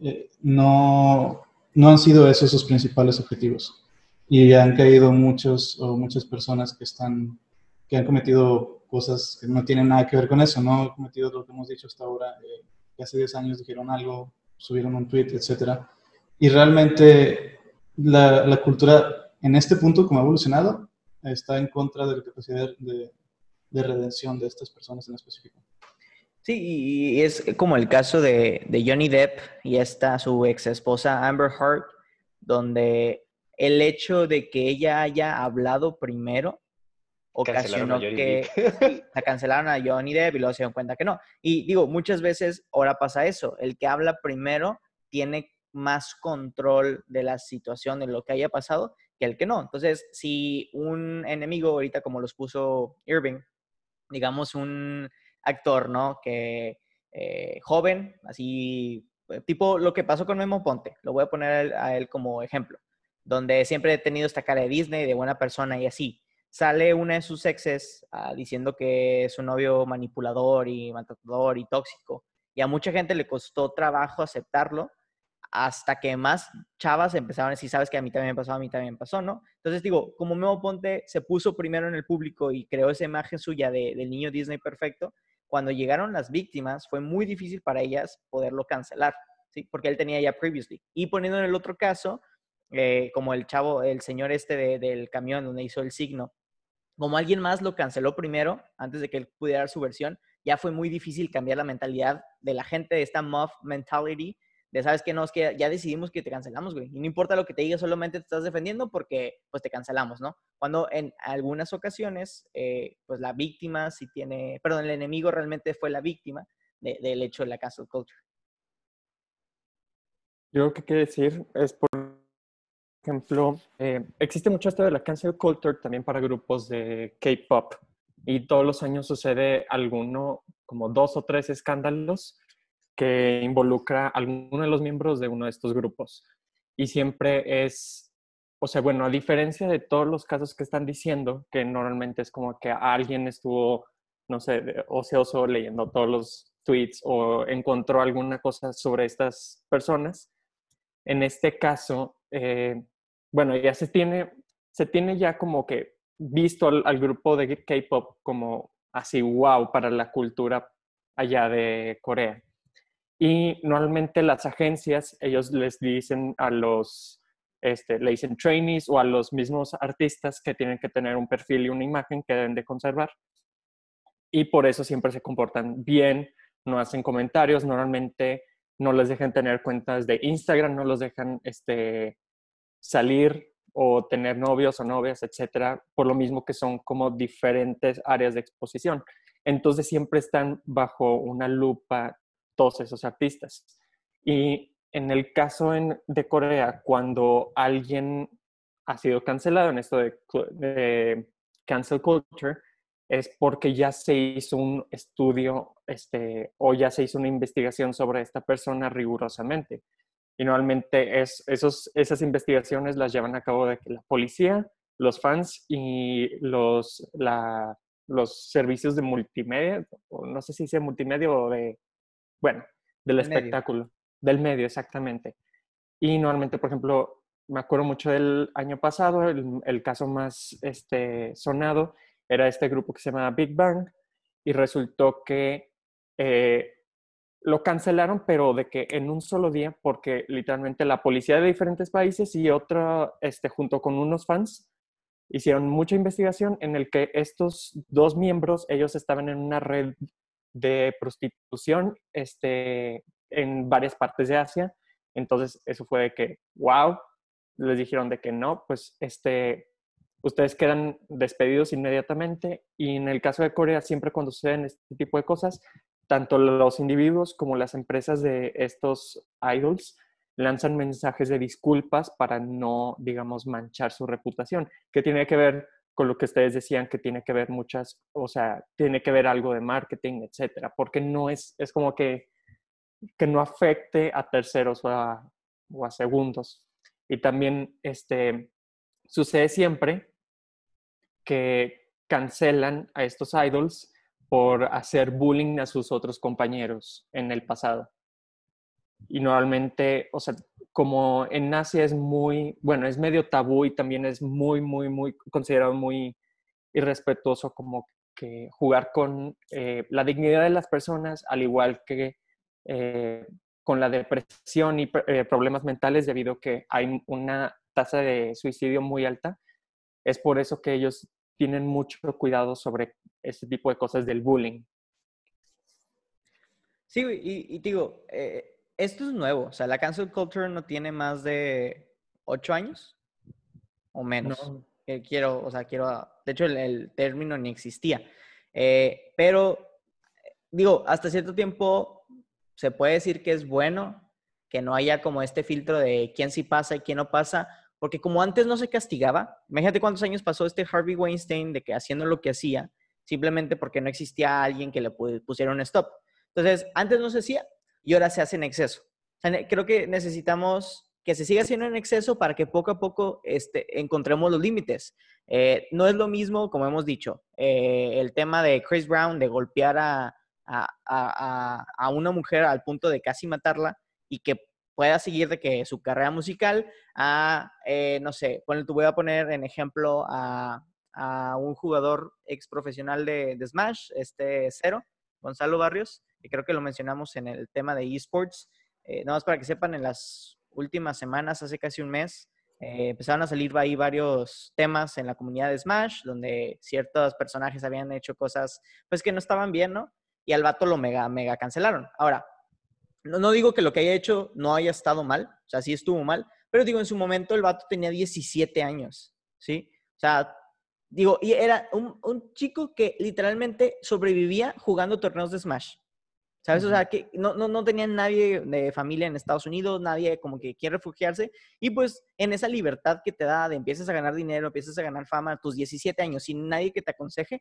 eh, no, no han sido esos sus principales objetivos. Y han caído muchos o muchas personas que están que han cometido cosas que no tienen nada que ver con eso, no han cometido lo que hemos dicho hasta ahora, eh, hace 10 años dijeron algo, subieron un tweet, etcétera. Y realmente la, la cultura en este punto, como ha evolucionado, está en contra de la capacidad de, de redención de estas personas en específico. Sí, y es como el caso de, de Johnny Depp y esta su ex esposa Amber Heard, donde el hecho de que ella haya hablado primero ocasionó que la cancelaron a Johnny Depp y luego se dieron cuenta que no. Y digo, muchas veces ahora pasa eso, el que habla primero tiene más control de la situación, de lo que haya pasado, que el que no. Entonces, si un enemigo, ahorita como los puso Irving, digamos un actor, ¿no? Que eh, joven, así, eh, tipo lo que pasó con Memo Ponte, lo voy a poner a él, a él como ejemplo, donde siempre he tenido esta cara de Disney, de buena persona y así. Sale una de sus exes ah, diciendo que es un novio manipulador y maltratador y tóxico. Y a mucha gente le costó trabajo aceptarlo hasta que más chavas empezaron a decir, sabes que a mí también me pasó, a mí también me pasó, ¿no? Entonces digo, como Memo Ponte se puso primero en el público y creó esa imagen suya de, del niño Disney perfecto, cuando llegaron las víctimas fue muy difícil para ellas poderlo cancelar, ¿sí? Porque él tenía ya previously. Y poniendo en el otro caso, eh, como el chavo, el señor este de- del camión donde hizo el signo, como alguien más lo canceló primero, antes de que él pudiera dar su versión, ya fue muy difícil cambiar la mentalidad de la gente de esta muff mentality, de sabes que no, es que ya decidimos que te cancelamos, güey. Y no importa lo que te diga, solamente te estás defendiendo porque pues te cancelamos, ¿no? Cuando en algunas ocasiones, eh, pues la víctima sí tiene, perdón, el enemigo realmente fue la víctima de- del hecho de la cancel culture. Yo lo que quiero decir es, por ejemplo, eh, existe mucho esto de la cancel culture también para grupos de K-pop y todos los años sucede alguno, como dos o tres escándalos que involucra a alguno de los miembros de uno de estos grupos. Y siempre es, o sea, bueno, a diferencia de todos los casos que están diciendo, que normalmente es como que alguien estuvo no sé, ocioso leyendo todos los tweets o encontró alguna cosa sobre estas personas. En este caso, eh, bueno, ya se tiene, se tiene ya como que visto al, grupo de K-pop como así, wow, para la cultura allá de Corea. Y normalmente las agencias, ellos les dicen a los, este, le dicen trainees o a los mismos artistas que tienen que tener un perfil y una imagen que deben de conservar. Y por eso siempre se comportan bien, no hacen comentarios, normalmente no les dejan tener cuentas de Instagram, no los dejan este, salir o tener novios o novias, etcétera, por lo mismo que son como diferentes áreas de exposición. Entonces siempre están bajo una lupa todos esos artistas. Y en el caso de Corea, cuando alguien ha sido cancelado en esto de, cancel culture, es porque ya se hizo un estudio este, o ya se hizo una investigación sobre esta persona rigurosamente. Y normalmente es, esos, esas investigaciones las llevan a cabo de que la policía, los fans y los, los servicios de multimedia, o no sé si sea multimedia o de bueno, del espectáculo, del medio, exactamente. Y normalmente, por ejemplo, me acuerdo mucho del año pasado, el, caso más este, sonado era este grupo que se llama Big Bang y resultó que eh, lo cancelaron, pero de que en un solo día, porque literalmente la policía de diferentes países y otra, este, junto con unos fans, hicieron mucha investigación en el que estos dos miembros, ellos estaban en una red de prostitución este, en varias partes de Asia. Entonces, eso fue de que, wow, les dijeron de que no, pues este, ustedes quedan despedidos inmediatamente. Y en el caso de Corea, siempre cuando suceden este tipo de cosas, tanto los individuos como las empresas de estos idols lanzan mensajes de disculpas para no, digamos, manchar su reputación, que tiene que ver con lo que ustedes decían que tiene que ver muchas, o sea, tiene que ver algo de marketing, etcétera, porque no es, es como que, que no afecte a terceros o a, segundos. Y también este, sucede siempre que cancelan a estos idols por hacer bullying a sus otros compañeros en el pasado. Y normalmente, o sea, como en Asia es muy, bueno, es medio tabú y también es muy, muy, muy considerado muy irrespetuoso como que jugar con eh, la dignidad de las personas, al igual que eh, con la depresión y eh, problemas mentales debido a que hay una tasa de suicidio muy alta. Es por eso que ellos tienen mucho cuidado sobre este tipo de cosas del bullying. Sí, y, y digo, esto es nuevo. O sea, la cancel culture no tiene más de ocho años o menos. quiero, o sea, quiero. De hecho, el, término ni existía. Eh, pero, digo, hasta cierto tiempo se puede decir que es bueno que no haya como este filtro de quién sí pasa y quién no pasa, porque como antes no se castigaba, imagínate cuántos años pasó este Harvey Weinstein de que haciendo lo que hacía, simplemente porque no existía alguien que le pusiera un stop. Entonces, antes no se hacía, y ahora se hace en exceso. creo que necesitamos que se siga haciendo en exceso para que poco a poco este, encontremos los límites. Eh, no es lo mismo, como hemos dicho, eh, el tema de Chris Brown de golpear a, una mujer al punto de casi matarla y que pueda seguir de que su carrera musical a, eh, no sé, bueno, te voy a poner en ejemplo a, un jugador ex profesional de, Smash, este Cero, Gonzalo Barrios, creo que lo mencionamos en el tema de esports. Eh, nada más para que sepan, en las últimas semanas, hace casi un mes, eh, empezaron a salir ahí varios temas en la comunidad de Smash, donde ciertos personajes habían hecho cosas pues que no estaban bien, ¿no? Y al vato lo mega, mega cancelaron. Ahora, no, no digo que lo que haya hecho no haya estado mal, o sea, sí estuvo mal, pero digo, en su momento el vato tenía 17 años, ¿sí? O sea, digo, y era un, un chico que literalmente sobrevivía jugando torneos de Smash. ¿Sabes? O sea, que no, no, no tenían nadie de familia en Estados Unidos, nadie como que quiere refugiarse. Y pues en esa libertad que te da de empiezas a ganar dinero, empiezas a ganar fama a tus 17 años sin nadie que te aconseje,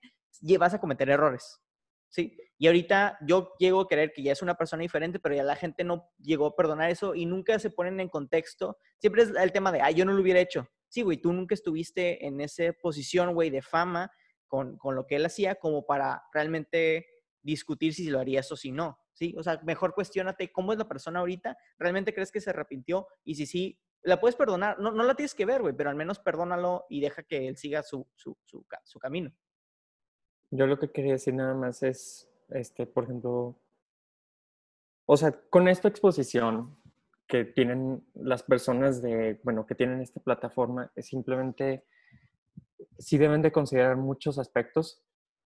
vas a cometer errores. ¿Sí? Y ahorita yo llego a creer que ya es una persona diferente, pero ya la gente no llegó a perdonar eso y nunca se ponen en contexto. Siempre es el tema de, ah, yo no lo hubiera hecho. Sí, güey, tú nunca estuviste en esa posición, güey, de fama con, con lo que él hacía como para realmente discutir si lo harías o si no. ¿sí? O sea, mejor cuestionate cómo es la persona ahorita, ¿realmente crees que se arrepintió? Y si sí, la puedes perdonar, no, no la tienes que ver, güey, pero al menos perdónalo y deja que él siga su, su, su, su camino. Yo lo que quería decir nada más es, este, por ejemplo, o sea, con esta exposición que tienen las personas de, bueno, que tienen esta plataforma, es simplemente, sí deben de considerar muchos aspectos.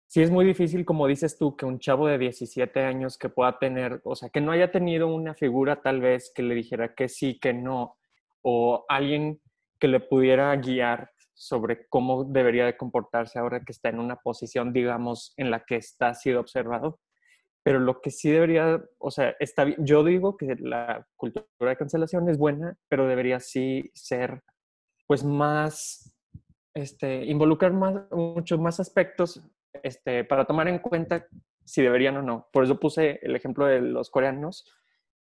Sí es muy difícil, como dices tú, que un chavo de 17 años que pueda tener, o sea, que no haya tenido una figura tal vez que le dijera que sí, que no, o alguien que le pudiera guiar sobre cómo debería de comportarse ahora que está en una posición, digamos, en la que está siendo observado. Pero lo que sí debería, o sea, está yo digo que la cultura de cancelación es buena, pero debería sí ser, pues, más, este, involucrar más, muchos más aspectos este, para tomar en cuenta si deberían o no. Por eso puse el ejemplo de los coreanos,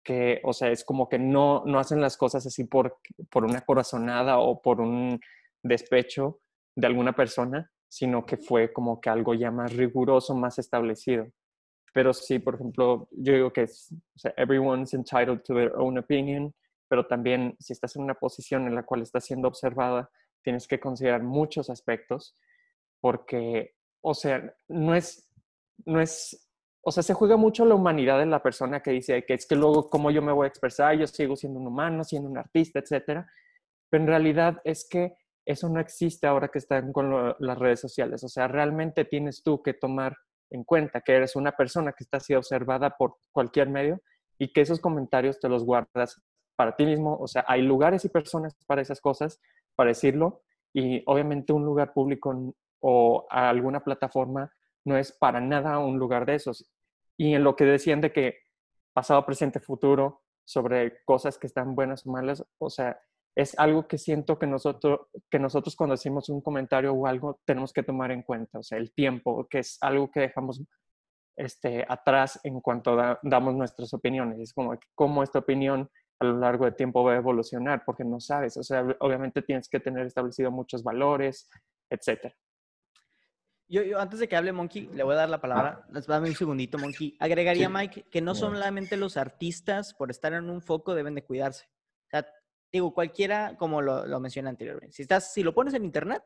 que, o sea, es como que no, no hacen las cosas así por, por una corazonada o por un despecho de alguna persona, sino que fue como que algo ya más riguroso, más establecido. Pero sí, por ejemplo, yo digo que es, o sea, everyone's entitled to their own opinion, pero también si estás en una posición en la cual estás siendo observada, tienes que considerar muchos aspectos, porque, o sea, no es, no es, o sea, se juega mucho la humanidad de la persona que dice que es que luego cómo yo me voy a expresar, yo sigo siendo un humano, siendo un artista, etcétera, pero en realidad es que eso no existe ahora que están con las redes sociales, o sea, realmente tienes tú que tomar en cuenta que eres una persona que está siendo observada por cualquier medio y que esos comentarios te los guardas para ti mismo. O sea, hay lugares y personas para esas cosas, para decirlo, y obviamente un lugar público o alguna plataforma no es para nada un lugar de esos. Y en lo que decían de que pasado, presente, futuro, sobre cosas que están buenas o malas, o sea, es algo que siento que nosotros, que nosotros cuando hacemos un comentario o algo tenemos que tomar en cuenta, o sea, el tiempo, que es algo que dejamos este, atrás en cuanto damos nuestras opiniones. Es como cómo esta opinión a lo largo del tiempo va a evolucionar, porque no sabes, o sea, obviamente tienes que tener establecido muchos valores, etc. Yo, yo, antes de que hable Monkey, le voy a dar la palabra. Ah. Dame un segundito, Monkey. Agregaría, sí. Mike, que no solamente los artistas, por estar en un foco, deben de cuidarse. O sea, digo, cualquiera, como lo, lo mencioné anteriormente, si, estás, si lo pones en internet,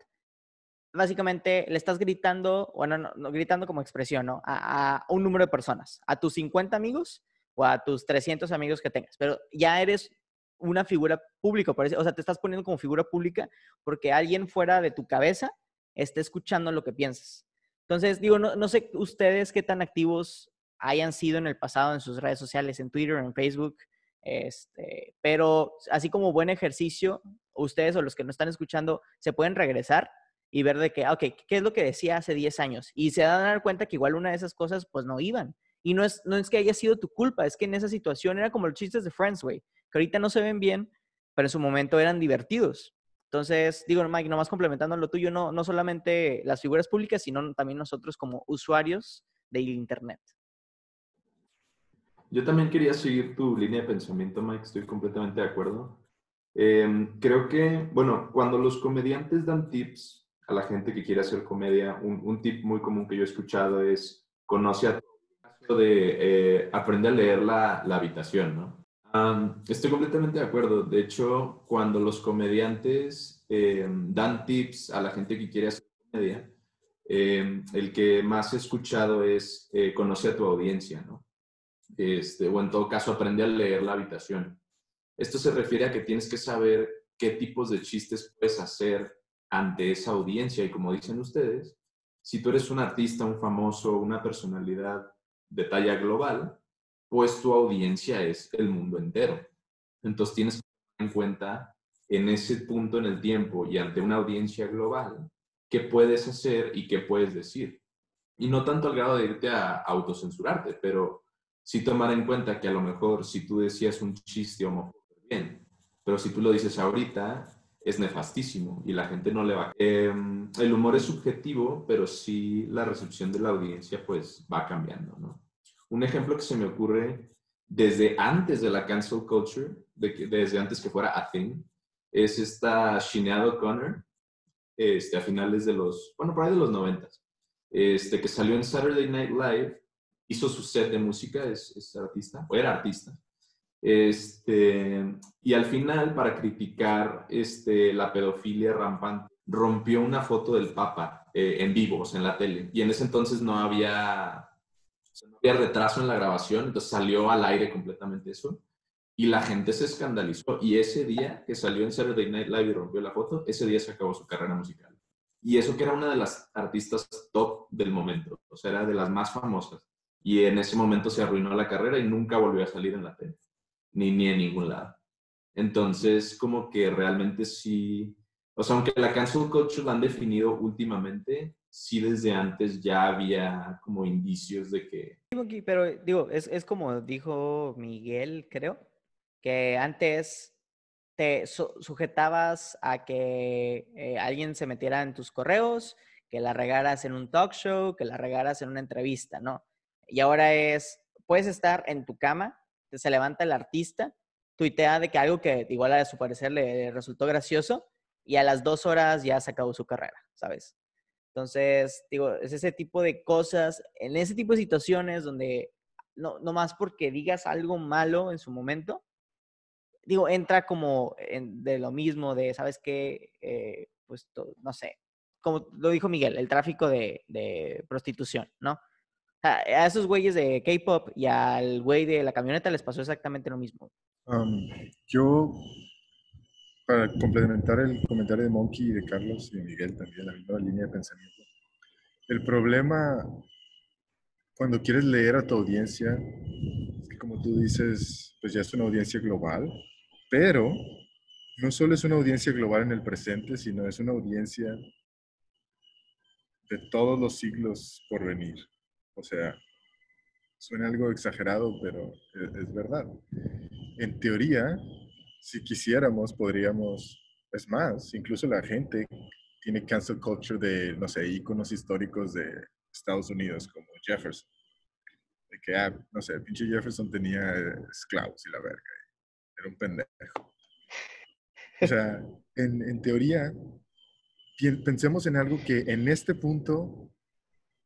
básicamente le estás gritando, bueno, no, gritando como expresión, ¿no? A, un número de personas, a tus 50 amigos o a tus 300 amigos que tengas, pero ya eres una figura pública, o sea, te estás poniendo como figura pública porque alguien fuera de tu cabeza está escuchando lo que piensas. Entonces, digo, no, no sé ustedes qué tan activos hayan sido en el pasado en sus redes sociales, en Twitter, en Facebook, este, pero así como buen ejercicio, ustedes o los que nos están escuchando se pueden regresar y ver de que, ah, ok, ¿qué es lo que decía hace 10 años? Y se dan cuenta que igual una de esas cosas pues no iban. Y no es, no es que haya sido tu culpa, es que en esa situación era como los chistes de Friends, güey, que ahorita no se ven bien, pero en su momento eran divertidos. Entonces, digo, Mike, nomás complementando lo tuyo, no, no solamente las figuras públicas, sino también nosotros como usuarios del Internet. Yo también quería seguir tu línea de pensamiento, Mike, estoy completamente de acuerdo. Eh, creo que, bueno, cuando los comediantes dan tips a la gente que quiere hacer comedia, un, un tip muy común que yo he escuchado es, conoce a tu de eh, aprender a leer la, la habitación, ¿no? Um, estoy completamente de acuerdo. De hecho, cuando los comediantes eh, dan tips a la gente que quiere hacer comedia, eh, el que más he escuchado es eh, conoce a tu audiencia, ¿no? Este, o en todo caso, aprende a leer la habitación. Esto se refiere a que tienes que saber qué tipos de chistes puedes hacer ante esa audiencia. Y como dicen ustedes, si tú eres un artista, un famoso, una personalidad de talla global, pues tu audiencia es el mundo entero. Entonces tienes que tener en cuenta en ese punto en el tiempo y ante una audiencia global, qué puedes hacer y qué puedes decir. Y no tanto al grado de irte a autocensurarte, pero sí tomar en cuenta que a lo mejor si tú decías un chiste homofóbico, bien, pero si tú lo dices ahorita, es nefastísimo y la gente no le va. Eh, el humor es subjetivo, pero sí la recepción de la audiencia pues va cambiando, ¿no? Un ejemplo que se me ocurre desde antes de la cancel culture, desde antes que fuera a thing, es esta Sinead O'Connor, este, a finales de los, bueno, por ahí de los noventas. este, que salió en Saturday Night Live, hizo su set de música, es, es artista, o era artista. Este, y al final, para criticar este, la pedofilia rampante, rompió una foto del Papa eh, en vivo, o sea, en la tele. Y en ese entonces no había, no había retraso en la grabación, entonces salió al aire completamente eso. Y la gente se escandalizó. Y ese día que salió en Saturday Night Live y rompió la foto, ese día se acabó su carrera musical. Y eso que era una de las artistas top del momento, o sea, era de las más famosas. Y en ese momento se arruinó la carrera y nunca volvió a salir en la tele, ni, ni en ningún lado. Entonces, como que realmente sí, o sea, aunque la cancel culture la han definido últimamente, sí desde antes ya había como indicios de que... Pero digo, es, es como dijo Miguel, creo, que antes te su- sujetabas a que eh, alguien se metiera en tus correos, que la regaras en un talk show, que la regaras en una entrevista, ¿no? Y ahora es, puedes estar en tu cama, se levanta el artista, tuitea de que algo que igual a su parecer le resultó gracioso y a las dos horas ya se acabó su carrera, ¿sabes? Entonces, digo, es ese tipo de cosas, en ese tipo de situaciones donde no, no más porque digas algo malo en su momento, digo, entra como en- de lo mismo, de, ¿sabes qué? Eh, pues, no sé, como lo dijo Miguel, el tráfico de, de prostitución, ¿no? A, esos güeyes de K-pop y al güey de la camioneta les pasó exactamente lo mismo. Yo, para complementar el comentario de Monkey y de Carlos y de Miguel también, la misma línea de pensamiento, el problema cuando quieres leer a tu audiencia, es que como tú dices, pues ya es una audiencia global, pero no solo es una audiencia global en el presente, sino es una audiencia de todos los siglos por venir. O sea, suena algo exagerado, pero es, es verdad. En teoría, si quisiéramos, podríamos, es más, incluso la gente tiene cancel culture de, no sé, íconos históricos de Estados Unidos, como Jefferson. De que, ah, no sé, pinche Jefferson tenía esclavos y la verga. Era un pendejo. O sea, en, en teoría, pensemos en algo que en este punto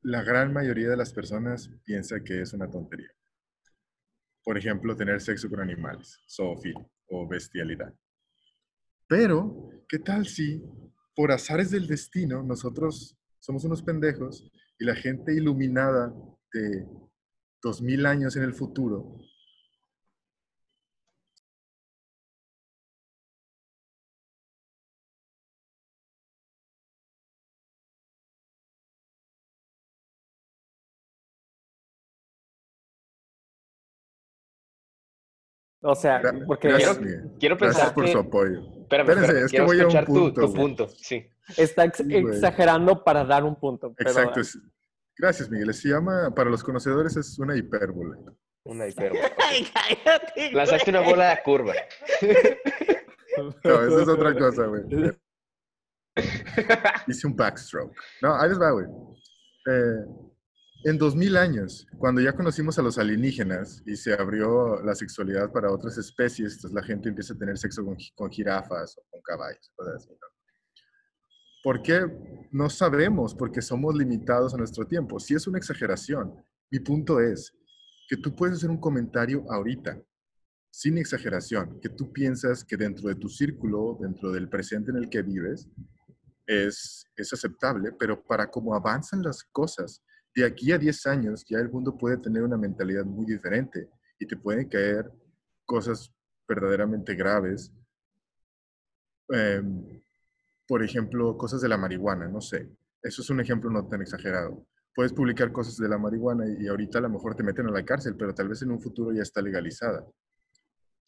la gran mayoría de las personas piensa que es una tontería. Por ejemplo, tener sexo con animales, zoofilia o bestialidad. Pero, ¿qué tal si por azares del destino nosotros somos unos pendejos y la gente iluminada de dos mil años en el futuro O sea, porque gracias, quiero-. Quiero Gracias pensar por que... su apoyo. Espérame, Espérense, espérame, es que quiero voy a un escuchar tu, punto, tu güey. punto. Sí. está ex- Sí, güey. exagerando para dar un punto. pero- Exacto. es- gracias, Miguel. Se llama, para los conocedores, es una hipérbole. Una hipérbole. ¡Ay, cállate! Lanzaste una bola curva. No, esa es otra cosa, güey. Hice un backstroke. No, ahí les va, güey. Eh, en 2000 años, cuando ya conocimos a los alienígenas y se abrió la sexualidad para otras especies, entonces la gente empieza a tener sexo con, con jirafas o con caballos, cosas así, ¿no? ¿Por qué? No sabemos, porque somos limitados a nuestro tiempo. Si es una exageración, mi punto es que tú puedes hacer un comentario ahorita, sin exageración, que tú piensas que dentro de tu círculo, dentro del presente en el que vives, es, es aceptable, pero para cómo avanzan las cosas, de aquí a 10 años ya el mundo puede tener una mentalidad muy diferente y te pueden caer cosas verdaderamente graves. Em, por ejemplo, cosas de la marihuana, no sé. Eso es un ejemplo no tan exagerado. Puedes publicar cosas de la marihuana y ahorita a lo mejor te meten a la cárcel, pero tal vez en un futuro ya está legalizada.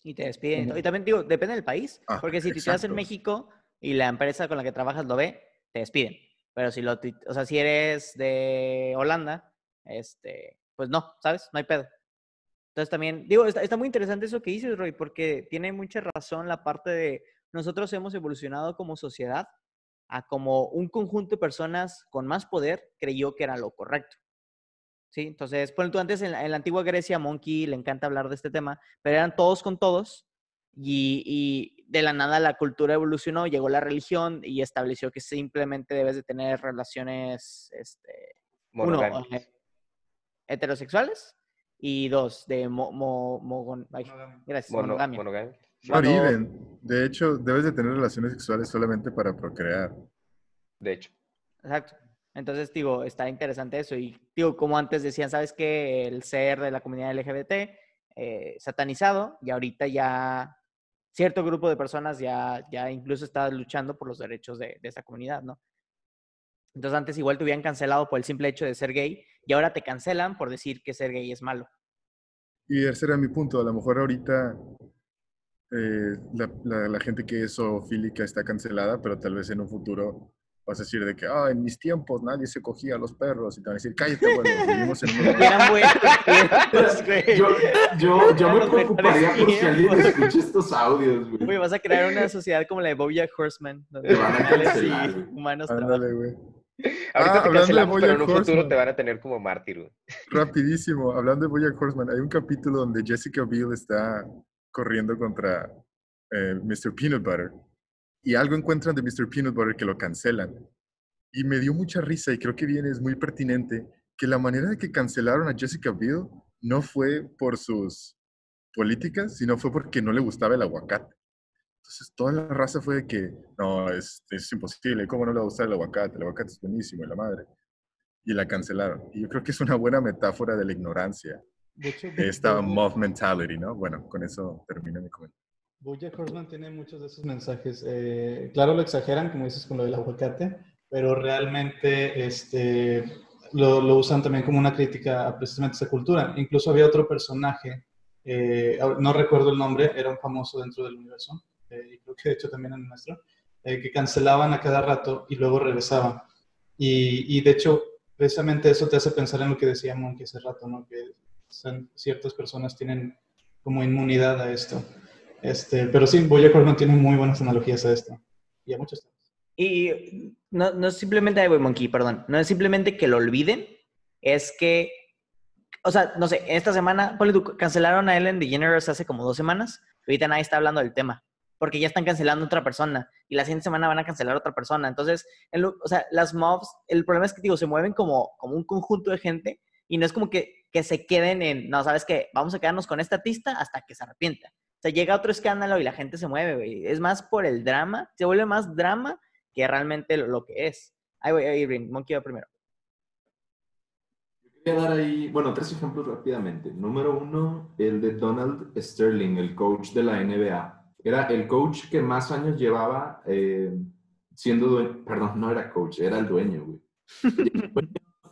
Y te despiden. y también digo, depende del país. Ah, porque si tuiteas en exacto. México y la empresa con la que trabajas lo ve, te despiden. Pero si lo o sea, si eres de Holanda, este, pues no, ¿sabes? No hay pedo. Entonces también, digo, está, está muy interesante eso que dices, Roy, porque tiene mucha razón la parte de nosotros hemos evolucionado como sociedad a como un conjunto de personas con más poder creyó que era lo correcto. ¿Sí? Entonces, por tú antes en la, en la antigua Grecia, Monkey le encanta hablar de este tema, pero eran todos con todos y de la nada la cultura evolucionó, llegó la religión y estableció que simplemente debes de tener relaciones este, Uno, eh, heterosexuales y dos, de mo, mo- mogon- ay, Monogamia. gracias, Mono- monogamia. monogamia. Cuando-. De hecho, debes de tener relaciones sexuales solamente para procrear. De hecho. Exacto. Entonces, digo, está interesante eso. Y digo, como antes decían, ¿sabes qué? El ser de la comunidad LGBT, eh, satanizado, y ahorita ya cierto grupo de personas ya, ya incluso está luchando por los derechos de, de esa comunidad, ¿no? Entonces, antes igual te hubieran cancelado por el simple hecho de ser gay, y ahora te cancelan por decir que ser gay es malo. Y ese era mi punto. A lo mejor ahorita eh, la, la- gente que es zoofílica está cancelada, pero tal vez en un futuro vas a decir de que, ah, en mis tiempos nadie se cogía a los perros. Y te van a decir, cállate, abuelo, vivimos en un mundo". Eran buenos tiempos, güey. Yo, yo, yo me preocuparía por si alguien escucha estos audios, güey. Güey, vas a crear una sociedad como la de Bojack Horseman, donde Te van a cancelar, y güey. humanos. Ándale, güey. Ahorita Ah, te hablando de cancelamos, pero en un Bojack futuro Horseman. te van a tener como mártir, güey. Rapidísimo, hablando de Bojack Horseman, hay un capítulo donde Jessica Biel está corriendo contra eh, Mr. Peanut Butter y algo encuentran de Mr. Peanut Butter que lo cancelan. Y me dio mucha risa y creo que bien es muy pertinente que la manera de que cancelaron a Jessica Biel no fue por sus políticas, sino fue porque no le gustaba el aguacate. Entonces toda la raza fue de que, no, es, es imposible, ¿cómo no le va a gustar el aguacate? El aguacate es buenísimo, y la madre. Y la cancelaron. Y yo creo que es una buena metáfora de la ignorancia, De hecho, de esta mob mentality, ¿no? Bueno, con eso termino mi comentario. Bojack Horseman tiene muchos de esos mensajes. Eh, claro, lo exageran, como dices, con lo del aguacate, pero realmente este, lo, usan también como una crítica a precisamente esa cultura. Incluso había otro personaje, eh, no recuerdo el nombre, era un famoso dentro del universo, eh, y creo que de hecho también en nuestro, que cancelaban a cada rato y luego regresaban. Y, y de hecho, precisamente eso te hace pensar en lo que decía Monkey hace rato, ¿no? Que ciertas personas tienen como inmunidad a esto. Este, pero sí, Bojack Horseman tiene muy buenas analogías a esto. Y a muchos. Y no, no es simplemente, ay, Monkey, perdón, no es simplemente que lo olviden, es que, o sea, no sé, esta semana, cancelaron a Ellen DeGeneres hace como dos semanas, ahorita nadie está hablando del tema, porque ya están cancelando a otra persona, y la siguiente semana van a cancelar a otra persona. Entonces, en lo- o sea, las mobs, el problema es que, digo, se mueven como, como un conjunto de gente, y no es como que, que se queden en, no, ¿sabes qué? Vamos a quedarnos con esta artista hasta que se arrepienta. Llega otro escándalo y la gente se mueve, güey. Es más por el drama, se vuelve más drama que realmente lo, que es. Ahí, Irving, Monkey va primero. Quería dar ahí, bueno, tres ejemplos rápidamente. Número uno, el de Donald Sterling, el coach de la NBA. Era el coach que más años llevaba eh, siendo dueño, perdón, no era coach, era el dueño, güey.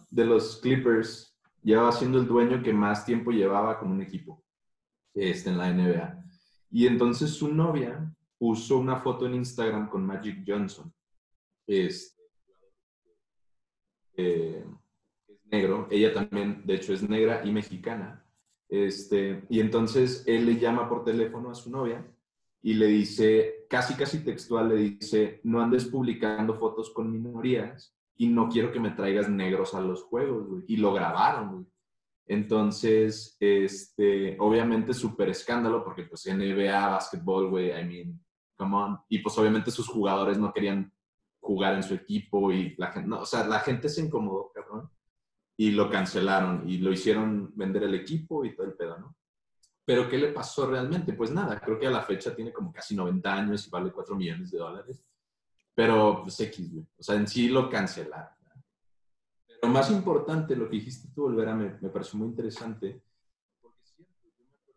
De los Clippers llevaba siendo el dueño que más tiempo llevaba con un equipo este, en la NBA. Y entonces su novia puso una foto en Instagram con Magic Johnson. Este, eh, es negro, ella también, de hecho, es negra y mexicana. Este, y entonces él le llama por teléfono a su novia y le dice, casi casi textual, le dice, no andes publicando fotos con minorías y no quiero que me traigas negros a los juegos, güey. Y lo grabaron, güey. Entonces, este, obviamente súper escándalo porque pues NBA, básquetbol, güey, I mean, come on. Y pues obviamente sus jugadores no querían jugar en su equipo y la gente, no, o sea, la gente se incomodó, cabrón, y lo cancelaron y lo hicieron vender el equipo y todo el pedo, ¿no? Pero ¿qué le pasó realmente? Pues nada, creo que a la fecha tiene como casi 90 años y vale 4 millones de dólares. Pero pues X, güey. O sea, en sí lo cancelaron. Pero más importante, lo que dijiste tú, Olvera, me, me pareció muy interesante.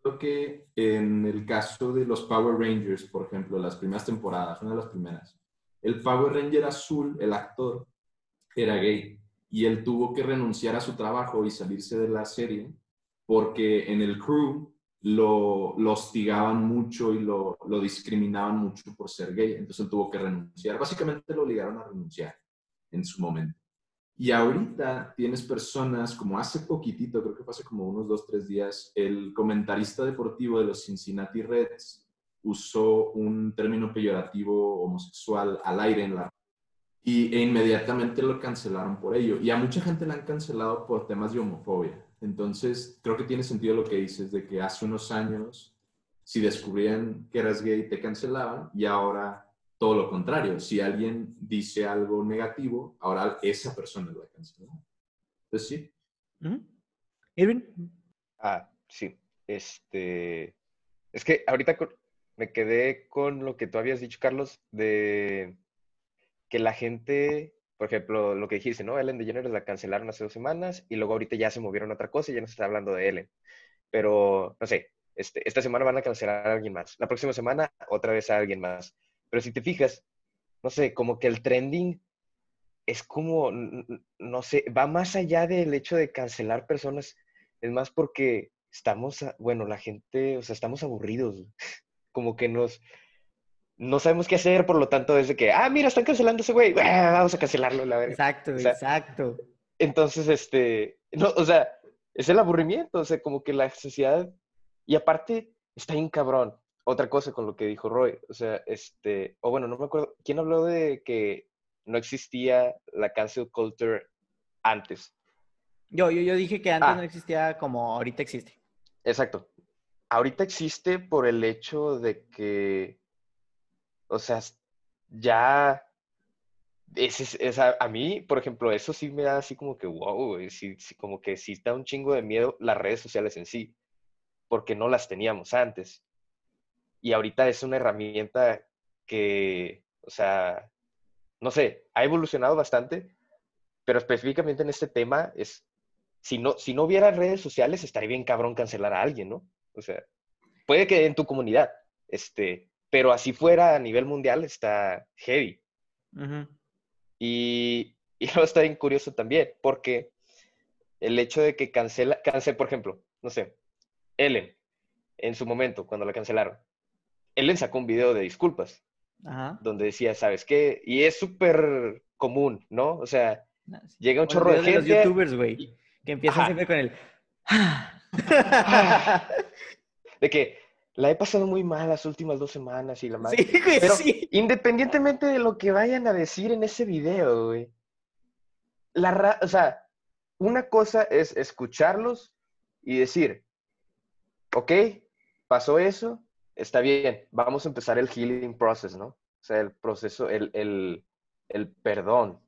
Porque que en el caso de los Power Rangers, por ejemplo, las primeras temporadas, una de las primeras, el Power Ranger azul, el actor, era gay. Y él tuvo que renunciar a su trabajo y salirse de la serie porque en el crew lo, lo hostigaban mucho y lo, lo discriminaban mucho por ser gay. Entonces él tuvo que renunciar. Básicamente lo obligaron a renunciar en su momento. Y ahorita tienes personas, como hace poquitito, creo que fue hace como unos dos, tres días, el comentarista deportivo de los Cincinnati Reds usó un término peyorativo homosexual al aire en la y, e inmediatamente lo cancelaron por ello. Y a mucha gente la han cancelado por temas de homofobia. Entonces, creo que tiene sentido lo que dices de que hace unos años, si descubrían que eras gay, te cancelaban y ahora todo lo contrario. Si alguien dice algo negativo, ahora esa persona lo va a cancelar. Pues sí. Irving. Ah, sí. Este. Es que ahorita con- me quedé con lo que tú habías dicho, Carlos, de que la gente, por ejemplo, lo que dijiste, ¿no? Ellen DeGeneres la cancelaron hace dos semanas y luego ahorita ya se movieron a otra cosa y ya no se está hablando de Ellen. Pero, no sé, este, esta semana van a cancelar a alguien más. La próxima semana, otra vez a alguien más. Pero si te fijas, no sé, como que el trending es como, no sé, va más allá del hecho de cancelar personas. Es más porque estamos, bueno, la gente, o sea, estamos aburridos. Como que nos, no sabemos qué hacer, por lo tanto, desde que, ah, mira, están cancelando a ese güey, ah, vamos a cancelarlo, la verga. Exacto, O sea, exacto. Entonces, este, no, o sea, es el aburrimiento, o sea, como que la sociedad, y aparte, está bien cabrón. Otra cosa con lo que dijo Roy, o sea, este, o bueno, no me acuerdo, ¿quién habló de que no existía la cancel culture antes? Yo, yo, yo dije que antes Ah. no existía como ahorita existe. Exacto. Ahorita existe por el hecho de que, o sea, ya, es- es a, a mí, por ejemplo, eso sí me da así como que, wow, sí, sí, como que sí da un chingo de miedo las redes sociales en sí, porque no las teníamos antes. Y ahorita es una herramienta que, o sea, no sé, ha evolucionado bastante, pero específicamente en este tema es, si no, si no hubiera redes sociales, estaría bien cabrón cancelar a alguien, ¿no? O sea, puede que en tu comunidad, este, pero así fuera a nivel mundial está heavy. Y, y luego está bien curioso también, porque el hecho de que cancela, cancel, por ejemplo, no sé, Ellen, en su momento, cuando la cancelaron, Ellen sacó un video de disculpas, Ajá. donde decía, ¿sabes qué? Y es súper común, ¿no? O sea, sí. llega un chorro de gente. los youtubers, güey. Que empiezan Ajá. siempre con el. de que la he pasado muy mal las últimas dos semanas y la madre. sí, güey, Pero sí. independientemente de lo que vayan a decir en ese video, güey, la ra- o sea, una cosa es escucharlos y decir, ok, pasó eso, está bien, vamos a empezar el healing process, ¿no? O sea, el proceso, el, el, el perdón.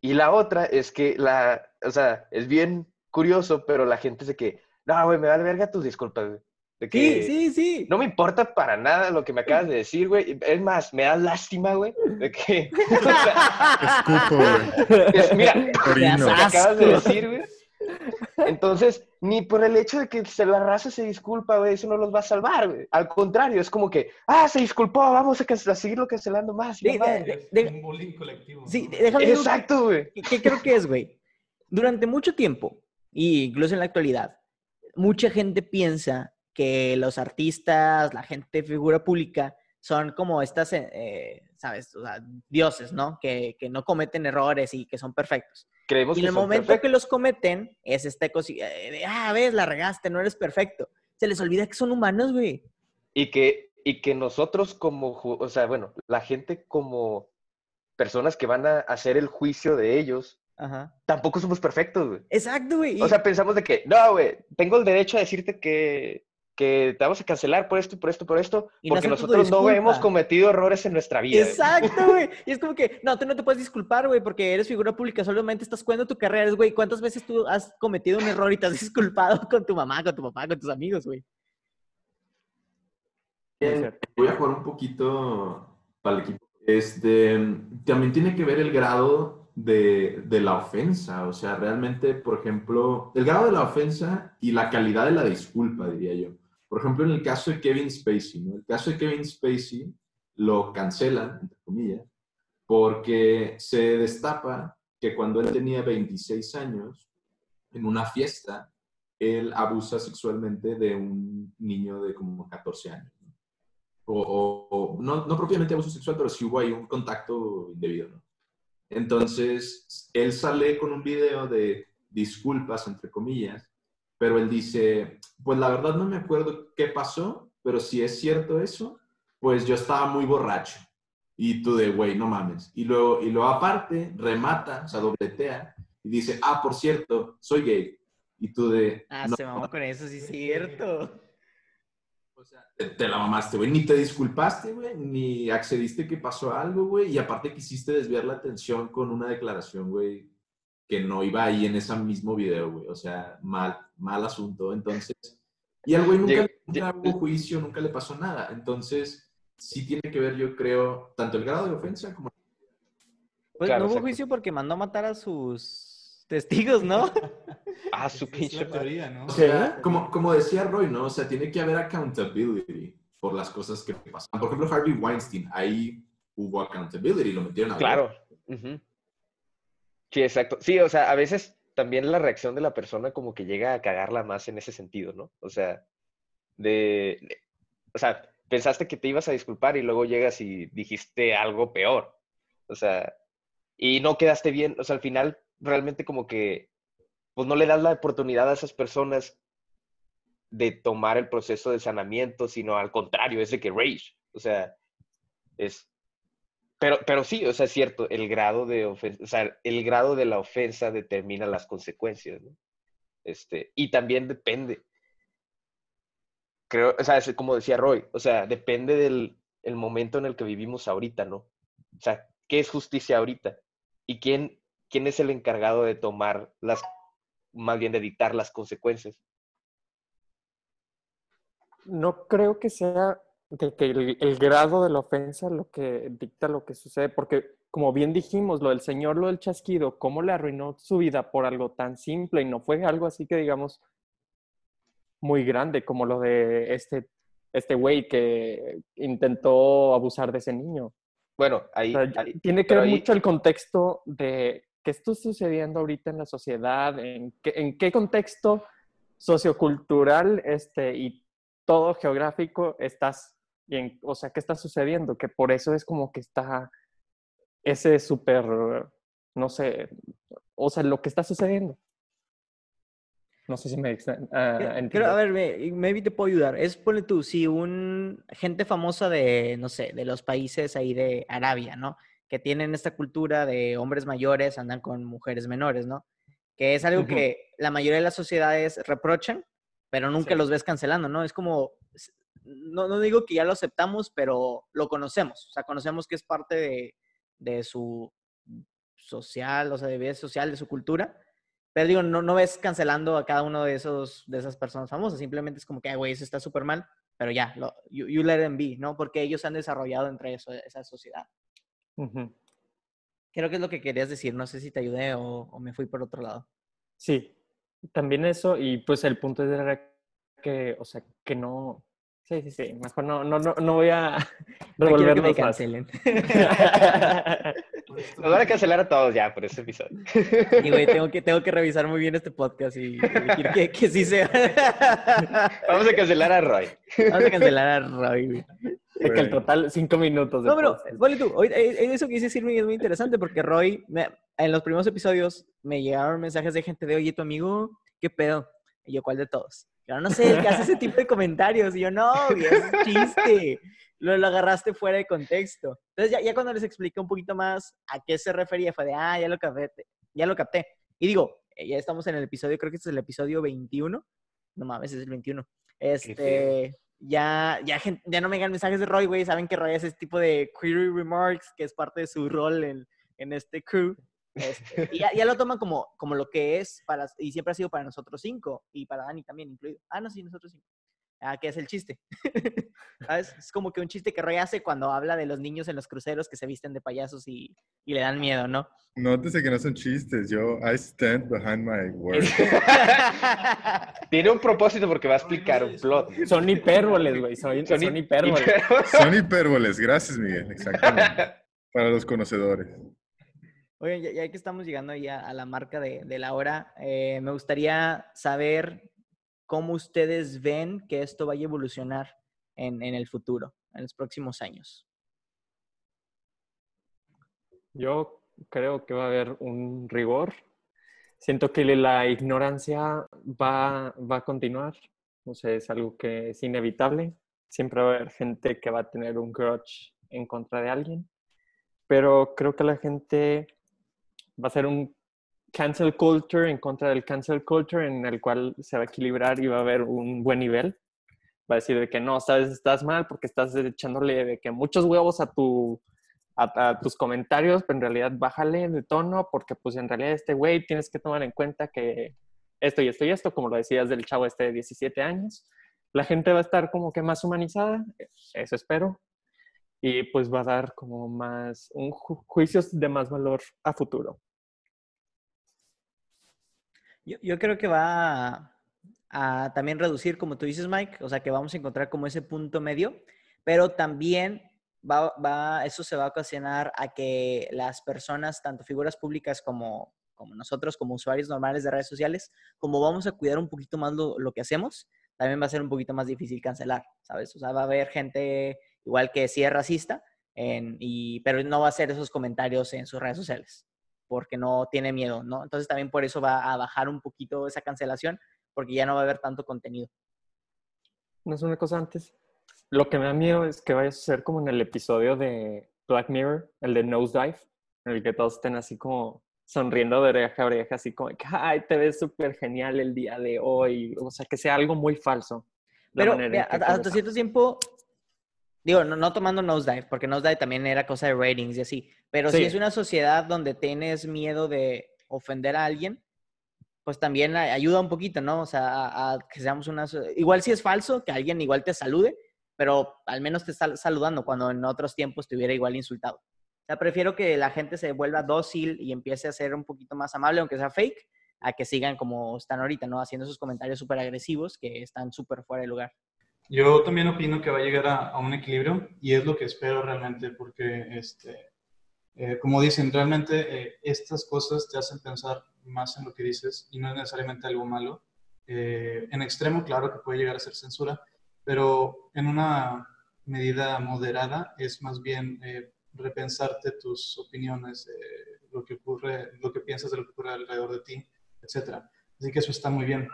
Y la otra es que la, o sea, es bien curioso, pero la gente es de que, no, güey, me vale verga tus disculpas, güey. De que, Sí, sí, sí. no me importa para nada lo que me acabas de decir, güey. Es más, me da lástima, güey, de que... o sea, Escupo, güey. es- mira, lo que acabas de decir, güey. Entonces, ni por el hecho de que se la raza se disculpa, güey, eso no los va a salvar, güey. Al contrario, es como que, ah, se disculpó, vamos a, a seguirlo cancelando más. Sí, de- de- un bullying colectivo. Sí, ¿no? déjame decir Exacto, güey. ¿Qué, qué creo que es, güey? Durante mucho tiempo, y incluso en la actualidad, mucha gente piensa que los artistas, la gente figura pública, son como estas, eh, eh, ¿sabes? O sea, dioses, ¿no? Que, que no cometen errores y que son perfectos. Creemos Y en que el son momento que perfectos. los cometen, es esta cosa de, ah, ves, la regaste, no eres perfecto. Se les olvida que son humanos, güey. Y que, y que nosotros como, o sea, bueno, la gente como personas que van a hacer el juicio de ellos, Ajá. tampoco somos perfectos, güey. Exacto, güey. O sea, pensamos de que, no, güey, tengo el derecho a decirte que, que te vamos a cancelar por esto, por esto, por esto, Y porque nosotros no hemos cometido errores en nuestra vida. Exacto, güey. Y es como que, no, tú no te puedes disculpar, güey, porque eres figura pública, solamente estás cuidando tu carrera, Es, güey. ¿Cuántas veces tú has cometido un error y te has disculpado con tu mamá, con tu papá, con tus amigos, güey? Voy a jugar un poquito para el equipo. Este, también tiene que ver el grado de, de la ofensa. O sea, realmente, por ejemplo, el grado de la ofensa y la calidad de la disculpa, diría yo. Por ejemplo, en el caso de Kevin Spacey, ¿no? El caso de Kevin Spacey lo cancelan, entre comillas, porque se destapa que cuando él tenía 26 años, en una fiesta, él abusa sexualmente de un niño de como 14 años. ¿no? O, o- o- no, no propiamente abuso sexual, pero sí hubo ahí un contacto indebido. ¿no? Entonces, él sale con un video de disculpas, entre comillas, pero él dice, pues la verdad no me acuerdo qué pasó, pero si es cierto eso, pues yo estaba muy borracho. Y tú de, güey, no mames. Y luego, y luego aparte, remata, o sea, dobletea, y dice, ah, por cierto, soy gay. Y tú de, Ah, "No, se mamó con eso, sí es cierto. o sea, te, te la mamaste, güey. Ni te disculpaste, güey, ni accediste que pasó algo, güey. Y aparte quisiste desviar la atención con una declaración, güey, que no iba ahí en ese mismo video, güey. O sea, mal, mal asunto. Entonces, y al güey nunca, nunca hubo juicio, nunca le pasó nada. Entonces, sí tiene que ver, yo creo, tanto el grado de ofensa como... Pues Claro, no hubo exacto. juicio porque mandó a matar a sus testigos, ¿no? Ah, su pinche teoría, ¿no? O sea, como, como decía Roy, ¿no? O sea, tiene que haber accountability por las cosas que pasan. Por ejemplo, Harvey Weinstein, ahí hubo accountability, lo metieron a Claro. Ujú. Sí, exacto. Sí, o sea, a veces también la reacción de la persona como que llega a cagarla más en ese sentido, ¿no? O sea, de, o sea, pensaste que te ibas a disculpar y luego llegas y dijiste algo peor. O sea, y no quedaste bien. O sea, al final realmente como que, pues no le das la oportunidad a esas personas de tomar el proceso de sanamiento, sino al contrario, es de que rage. O sea, es, pero, pero sí, o sea, es cierto, el grado de ofensa, o sea, el grado de la ofensa determina las consecuencias, ¿no? Este, y también depende. Creo, o sea, es como decía Roy, o sea, depende del el momento en el que vivimos ahorita, ¿no? O sea, ¿qué es justicia ahorita? ¿Y quién, quién es el encargado de tomar las, más bien de dictar las consecuencias? No creo que sea de que el, el grado de la ofensa lo que dicta lo que sucede, porque como bien dijimos, lo del señor, lo del chasquido, cómo le arruinó su vida por algo tan simple y no fue algo así que digamos muy grande como lo de este este güey que intentó abusar de ese niño. Bueno, ahí, O sea, ahí- tiene que ver ahí- mucho el contexto de qué está sucediendo ahorita en la sociedad, en qué, en qué contexto sociocultural este, y todo geográfico estás, y en- o sea, qué está sucediendo, que por eso es como que está ese súper, no sé, o sea, lo que está sucediendo. No sé si me ah, Creo- a ver, me- maybe te puedo ayudar. Es, ponle tú, si un gente famosa de, no sé, de los países ahí de Arabia, ¿no? Que tienen esta cultura de hombres mayores andan con mujeres menores, ¿no? Que es algo que la mayoría de las sociedades reprochan, pero nunca Sí. los ves cancelando, ¿no? Es como, no, no digo que ya lo aceptamos, pero lo conocemos. O sea, conocemos que es parte de, de su social, o sea, de vida social, de su cultura. Pero digo, no, no ves cancelando a cada uno de esos de esas personas famosas. Simplemente es como que, "Ay, güey, eso está súper mal. Pero ya, lo, you, you let them be, ¿no? Porque ellos han desarrollado entre eso, esa sociedad. Ujú. Creo que es lo que querías decir. No sé si te ayudé o, o me fui por otro lado. Sí, también eso, y pues el punto era que, o sea, que no, sí, sí, sí, mejor no, no, no, no voy a No quiero que me cancelen. Nos van a cancelar a todos ya por este episodio. Y, güey, tengo que, tengo que revisar muy bien este podcast y elegir que, que sí sea. Vamos a cancelar a Roy. Vamos a cancelar a Roy, güey. Es que el total, cinco minutos de No, pero, ponle tú, ahorita, eh, eso que dice Sirving es muy interesante porque Roy, me- en los primeros episodios me llegaron mensajes de gente de, oye, tu amigo, ¿qué pedo? Y yo, ¿cuál de todos? Yo, no sé, que hace ese tipo de comentarios. Y yo, no, es un chiste. Lo, lo agarraste fuera de contexto. Entonces, ya, ya cuando les expliqué un poquito más a qué se refería, fue de, ah, ya lo capté. Ya lo capté. Y digo, eh, ya estamos en el episodio, creo que este es el episodio 21. No mames, es el 21. Este, ya, ya, ya no me llegan mensajes de Roy, güey. Saben que Roy hace ese tipo de query remarks, que es parte de su rol en, en este crew. Este, y ya, ya lo toman como, como lo que es, para, y siempre ha sido para nosotros cinco, y para Dani también incluido. Ah, no, sí, nosotros cinco. Ah, que es el chiste. ¿Sabes? Es como que un chiste que Roy hace cuando habla de los niños en los cruceros que se visten de payasos y, y le dan miedo, ¿no? Nótese que no son chistes. Yo, I stand behind my words. Tiene un propósito porque va a explicar un plot. Son hipérboles, güey, son, Son son hi- hipérboles. Son hipérboles. Gracias, Miguel. Exactamente. Para los conocedores. Oigan, ya, que estamos llegando ya a la marca de, de la hora, eh, me gustaría saber cómo ustedes ven que esto vaya a evolucionar en, en el futuro, en los próximos años. Yo creo que va a haber un rigor. Siento que la ignorancia va, va a continuar. O sea, es algo que es inevitable. Siempre va a haber gente que va a tener un grudge en contra de alguien. Pero creo que la gente va a ser un cancel culture en contra del cancel culture en el cual se va a equilibrar y va a haber un buen nivel. Va a decir de que no, sabes, estás mal porque estás echándole de que muchos huevos a tu a, a tus comentarios, pero en realidad bájale de tono porque pues en realidad este güey tienes que tomar en cuenta que esto y esto y esto, como lo decías del chavo este de 17 años, la gente va a estar como que más humanizada, eso espero, y pues va a dar como más un ju- juicios de más valor a futuro. Yo, yo creo que va a, a también reducir, como tú dices, Mike, o sea, que vamos a encontrar como ese punto medio, pero también va, va, eso se va a ocasionar a que las personas, tanto figuras públicas como, como nosotros, como usuarios normales de redes sociales, como vamos a cuidar un poquito más lo, lo que hacemos, también va a ser un poquito más difícil cancelar, ¿sabes? O sea, va a haber gente igual que sí es racista, en, y, pero no va a hacer esos comentarios en sus redes sociales porque no tiene miedo, ¿no? Entonces también por eso va a bajar un poquito esa cancelación, porque ya no va a haber tanto contenido. No es una cosa antes. Lo que me da miedo es que vaya a ser como en el episodio de Black Mirror, el de Nosedive, en el que todos estén así como sonriendo de oreja a oreja, así como, ay, te ves súper genial el día de hoy. O sea, que sea algo muy falso. Pero mira, hasta cierto tiempo, digo, no, no tomando Nosedive, porque Nosedive también era cosa de ratings y así, pero si es una sociedad donde tienes miedo de ofender a alguien, pues también ayuda un poquito, ¿no? O sea, a, a que seamos una... Igual si es falso, que alguien igual te salude, pero al menos te está saludando cuando en otros tiempos te hubiera igual insultado. O sea, prefiero que la gente se vuelva dócil y empiece a ser un poquito más amable, aunque sea fake, a que sigan como están ahorita, ¿no? Haciendo esos comentarios súper agresivos que están súper fuera de lugar. Yo también opino que va a llegar a, a un equilibrio y es lo que espero realmente porque, este, eh, como dicen, realmente eh, estas cosas te hacen pensar más en lo que dices y no es necesariamente algo malo. Eh, en extremo, claro que puede llegar a ser censura, pero en una medida moderada es más bien eh, repensarte tus opiniones, eh, lo que ocurre, lo que piensas de lo que ocurre alrededor de ti, etcétera. Así que eso está muy bien.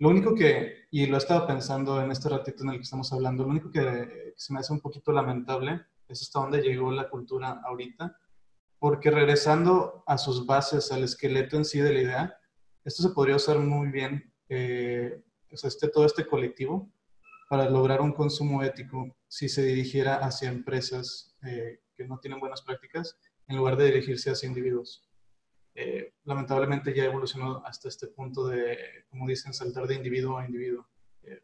Lo único que, y lo he estado pensando en este ratito en el que estamos hablando, lo único que, se me hace un poquito lamentable es hasta dónde llegó la cultura ahorita, porque regresando a sus bases, al esqueleto en sí de la idea, esto se podría usar muy bien, eh, este, todo este colectivo, para lograr un consumo ético si se dirigiera hacia empresas eh, que no tienen buenas prácticas, en lugar de dirigirse hacia individuos. Eh, lamentablemente ya evolucionó hasta este punto de, como dicen, saltar de individuo a individuo. Eh,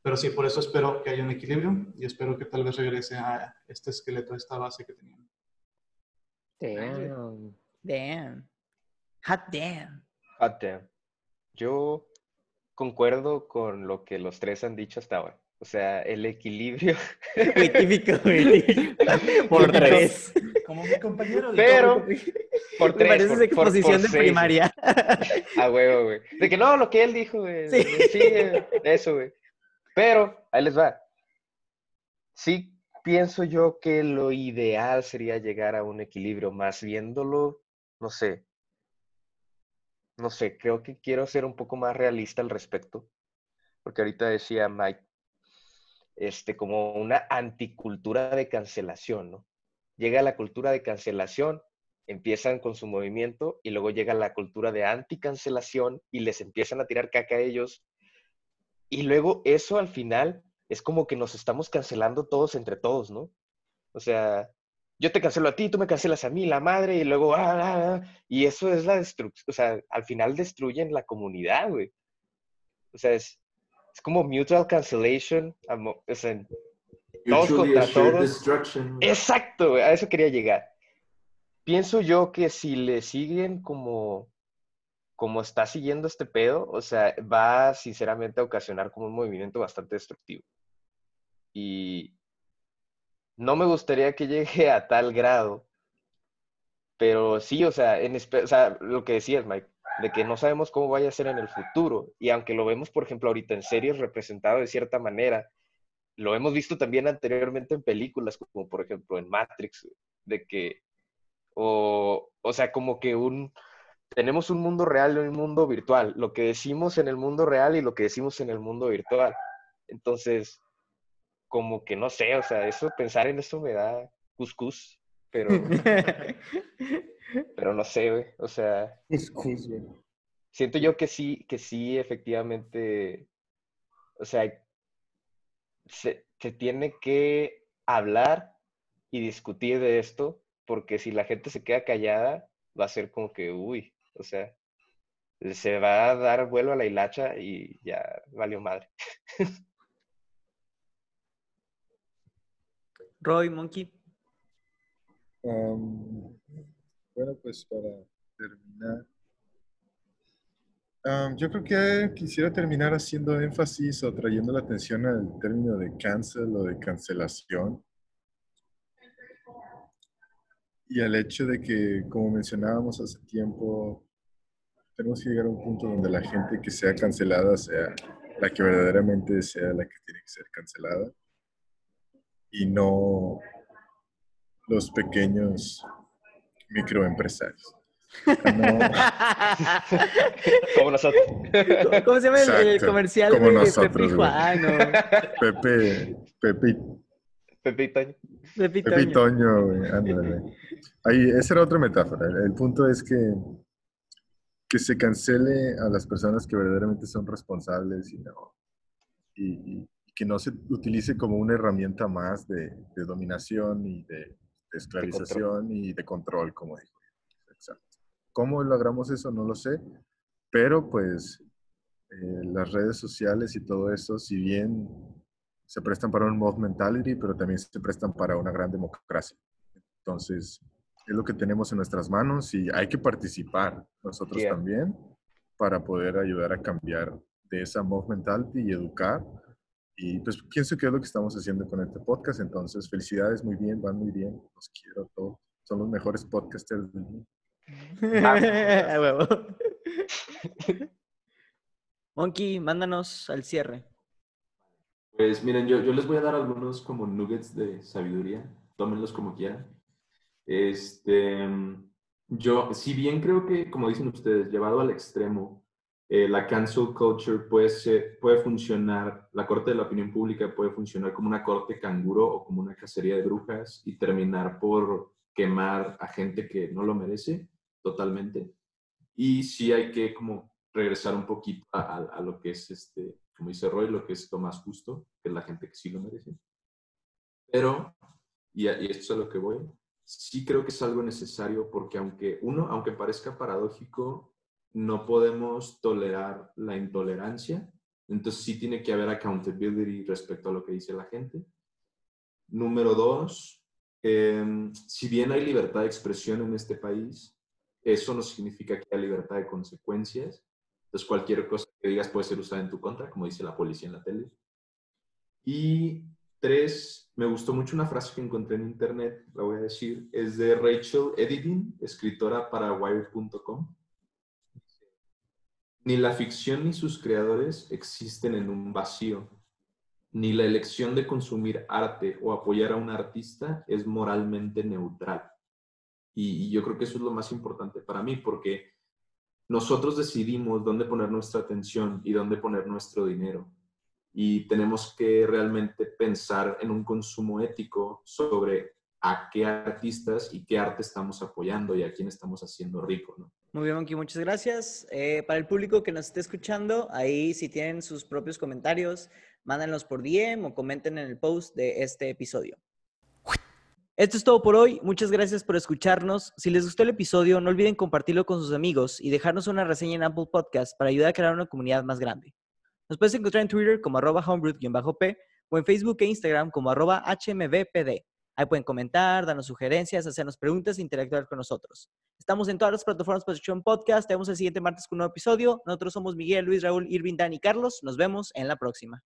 pero sí, por eso espero que haya un equilibrio y espero que tal vez regrese a este esqueleto, a esta base que tenían. Damn. Damn. Hot damn. Hot damn. Yo concuerdo con lo que los tres han dicho hasta ahora. O sea, el equilibrio. Muy típico. Por tres. Como mi compañero. de Pero, por Me tres. parece por- esa por- exposición de seis. primaria. A huevo, güey. De que no, lo que él dijo, güey. Sí. Sí, eso, güey. Pero, ahí les va. Sí, pienso yo que lo ideal sería llegar a un equilibrio, más viéndolo, no sé. No sé, creo que quiero ser un poco más realista al respecto. Porque ahorita decía Mike, este, como una anticultura de cancelación, ¿no? Llega la cultura de cancelación, empiezan con su movimiento y luego llega la cultura de anticancelación y les empiezan a tirar caca a ellos. Y luego eso al final es como que nos estamos cancelando todos entre todos, ¿no? O sea, yo te cancelo a ti, tú me cancelas a mí, la madre, y luego, ah, ah, ah, y eso es la destrucción, o sea, al final destruyen la comunidad, güey. O sea, es, es como mutual cancellation, o sea, Todos contra todos. destruction. Exacto, güey, a eso quería llegar. Pienso yo que si le siguen como, como está siguiendo este pedo, o sea, va sinceramente a ocasionar como un movimiento bastante destructivo. Y no me gustaría que llegue a tal grado, pero sí, o sea, en, o sea, lo que decías, Mike, de que no sabemos cómo vaya a ser en el futuro. Y aunque lo vemos, por ejemplo, ahorita en series representado de cierta manera, lo hemos visto también anteriormente en películas, como por ejemplo en Matrix, de que, o, o sea, como que un, tenemos un mundo real y un mundo virtual, lo que decimos en el mundo real y lo que decimos en el mundo virtual. Entonces, como que no sé, o sea, eso, pensar en eso me da cuscús, pero, pero no sé, güey, o sea, Cuscús, güey. siento yo que sí, que sí, efectivamente, o sea, se, se tiene que hablar y discutir de esto porque si la gente se queda callada, va a ser como que, uy, o sea, se va a dar vuelo a la hilacha y ya valió madre. Roy, Monkey. Um, bueno, pues para terminar, um, yo creo que quisiera terminar haciendo énfasis o trayendo la atención al término de cancel o de cancelación. Y al hecho de que, como mencionábamos hace tiempo, tenemos que llegar a un punto donde la gente que sea cancelada sea la que verdaderamente sea la que tiene que ser cancelada y no los pequeños microempresarios. No, Como nosotros. ¿Cómo se llama el- comercial como de nosotros, Pepe y. Juan? Pepe, Pepe, Pepe y Toño. Pepe y Pepe y Toño. Toño, güey, ándale. Ahí, esa era otra metáfora. El, el punto es que, que se cancele a las personas que verdaderamente son responsables y, no, y, y que no se utilice como una herramienta más de, de dominación y de, de esclavización y de control, como dijo. Exacto. ¿Cómo logramos eso? No lo sé, pero pues eh, las redes sociales y todo eso, si bien se prestan para un mob mentality, pero también se prestan para una gran democracia. Entonces, es lo que tenemos en nuestras manos y hay que participar nosotros Yeah. también para poder ayudar a cambiar de esa mob mentality y educar. Y pues pienso que es lo que estamos haciendo con este podcast. Entonces, felicidades, muy bien, van muy bien. Los quiero a todos. Son los mejores podcasters del mundo. Monkey, mándanos al cierre. Pues miren, yo, yo les voy a dar algunos como nuggets de sabiduría, tómenlos como quieran. Este, yo, si bien creo que, como dicen ustedes, llevado al extremo, eh, la cancel culture puede, ser, puede funcionar, la corte de la opinión pública puede funcionar como una corte canguro o como una cacería de brujas y terminar por quemar a gente que no lo merece totalmente. Y sí hay que como regresar un poquito a, a- a lo que es, este, como dice Roy, lo que es lo más justo, que es la gente que sí lo merece. Pero, y, y esto es a lo que voy, sí creo que es algo necesario porque aunque uno, aunque parezca paradójico, no podemos tolerar la intolerancia. Entonces sí tiene que haber accountability respecto a lo que dice la gente. Número dos, eh, si bien hay libertad de expresión en este país, eso no significa que haya libertad de consecuencias. Entonces cualquier cosa que digas puede ser usada en tu contra, como dice la policía en la tele. Y tres, me gustó mucho una frase que encontré en internet, la voy a decir, es de Rachel Edidin, escritora para Wired.com. Ni la ficción ni sus creadores existen en un vacío. Ni la elección de consumir arte o apoyar a un artista es moralmente neutral. Y yo creo que eso es lo más importante para mí, porque nosotros decidimos dónde poner nuestra atención y dónde poner nuestro dinero. Y tenemos que realmente pensar en un consumo ético sobre a qué artistas y qué arte estamos apoyando y a quién estamos haciendo rico. Muy bien, Monkey, muchas gracias. Eh, para el público que nos esté escuchando, ahí si tienen sus propios comentarios, mándenlos por DM o comenten en el post de este episodio. Esto es todo por hoy. Muchas gracias por escucharnos. Si les gustó el episodio, no olviden compartirlo con sus amigos y dejarnos una reseña en Apple Podcast para ayudar a crear una comunidad más grande. Nos puedes encontrar en Twitter como arroba homebrew-p o en Facebook e Instagram como arroba hmbpd. Ahí pueden comentar, darnos sugerencias, hacernos preguntas e interactuar con nosotros. Estamos en todas las plataformas para escuchar podcast. Te vemos el siguiente martes con un nuevo episodio. Nosotros somos Miguel, Luis, Raúl, Irving, Dan y Carlos. Nos vemos en la próxima.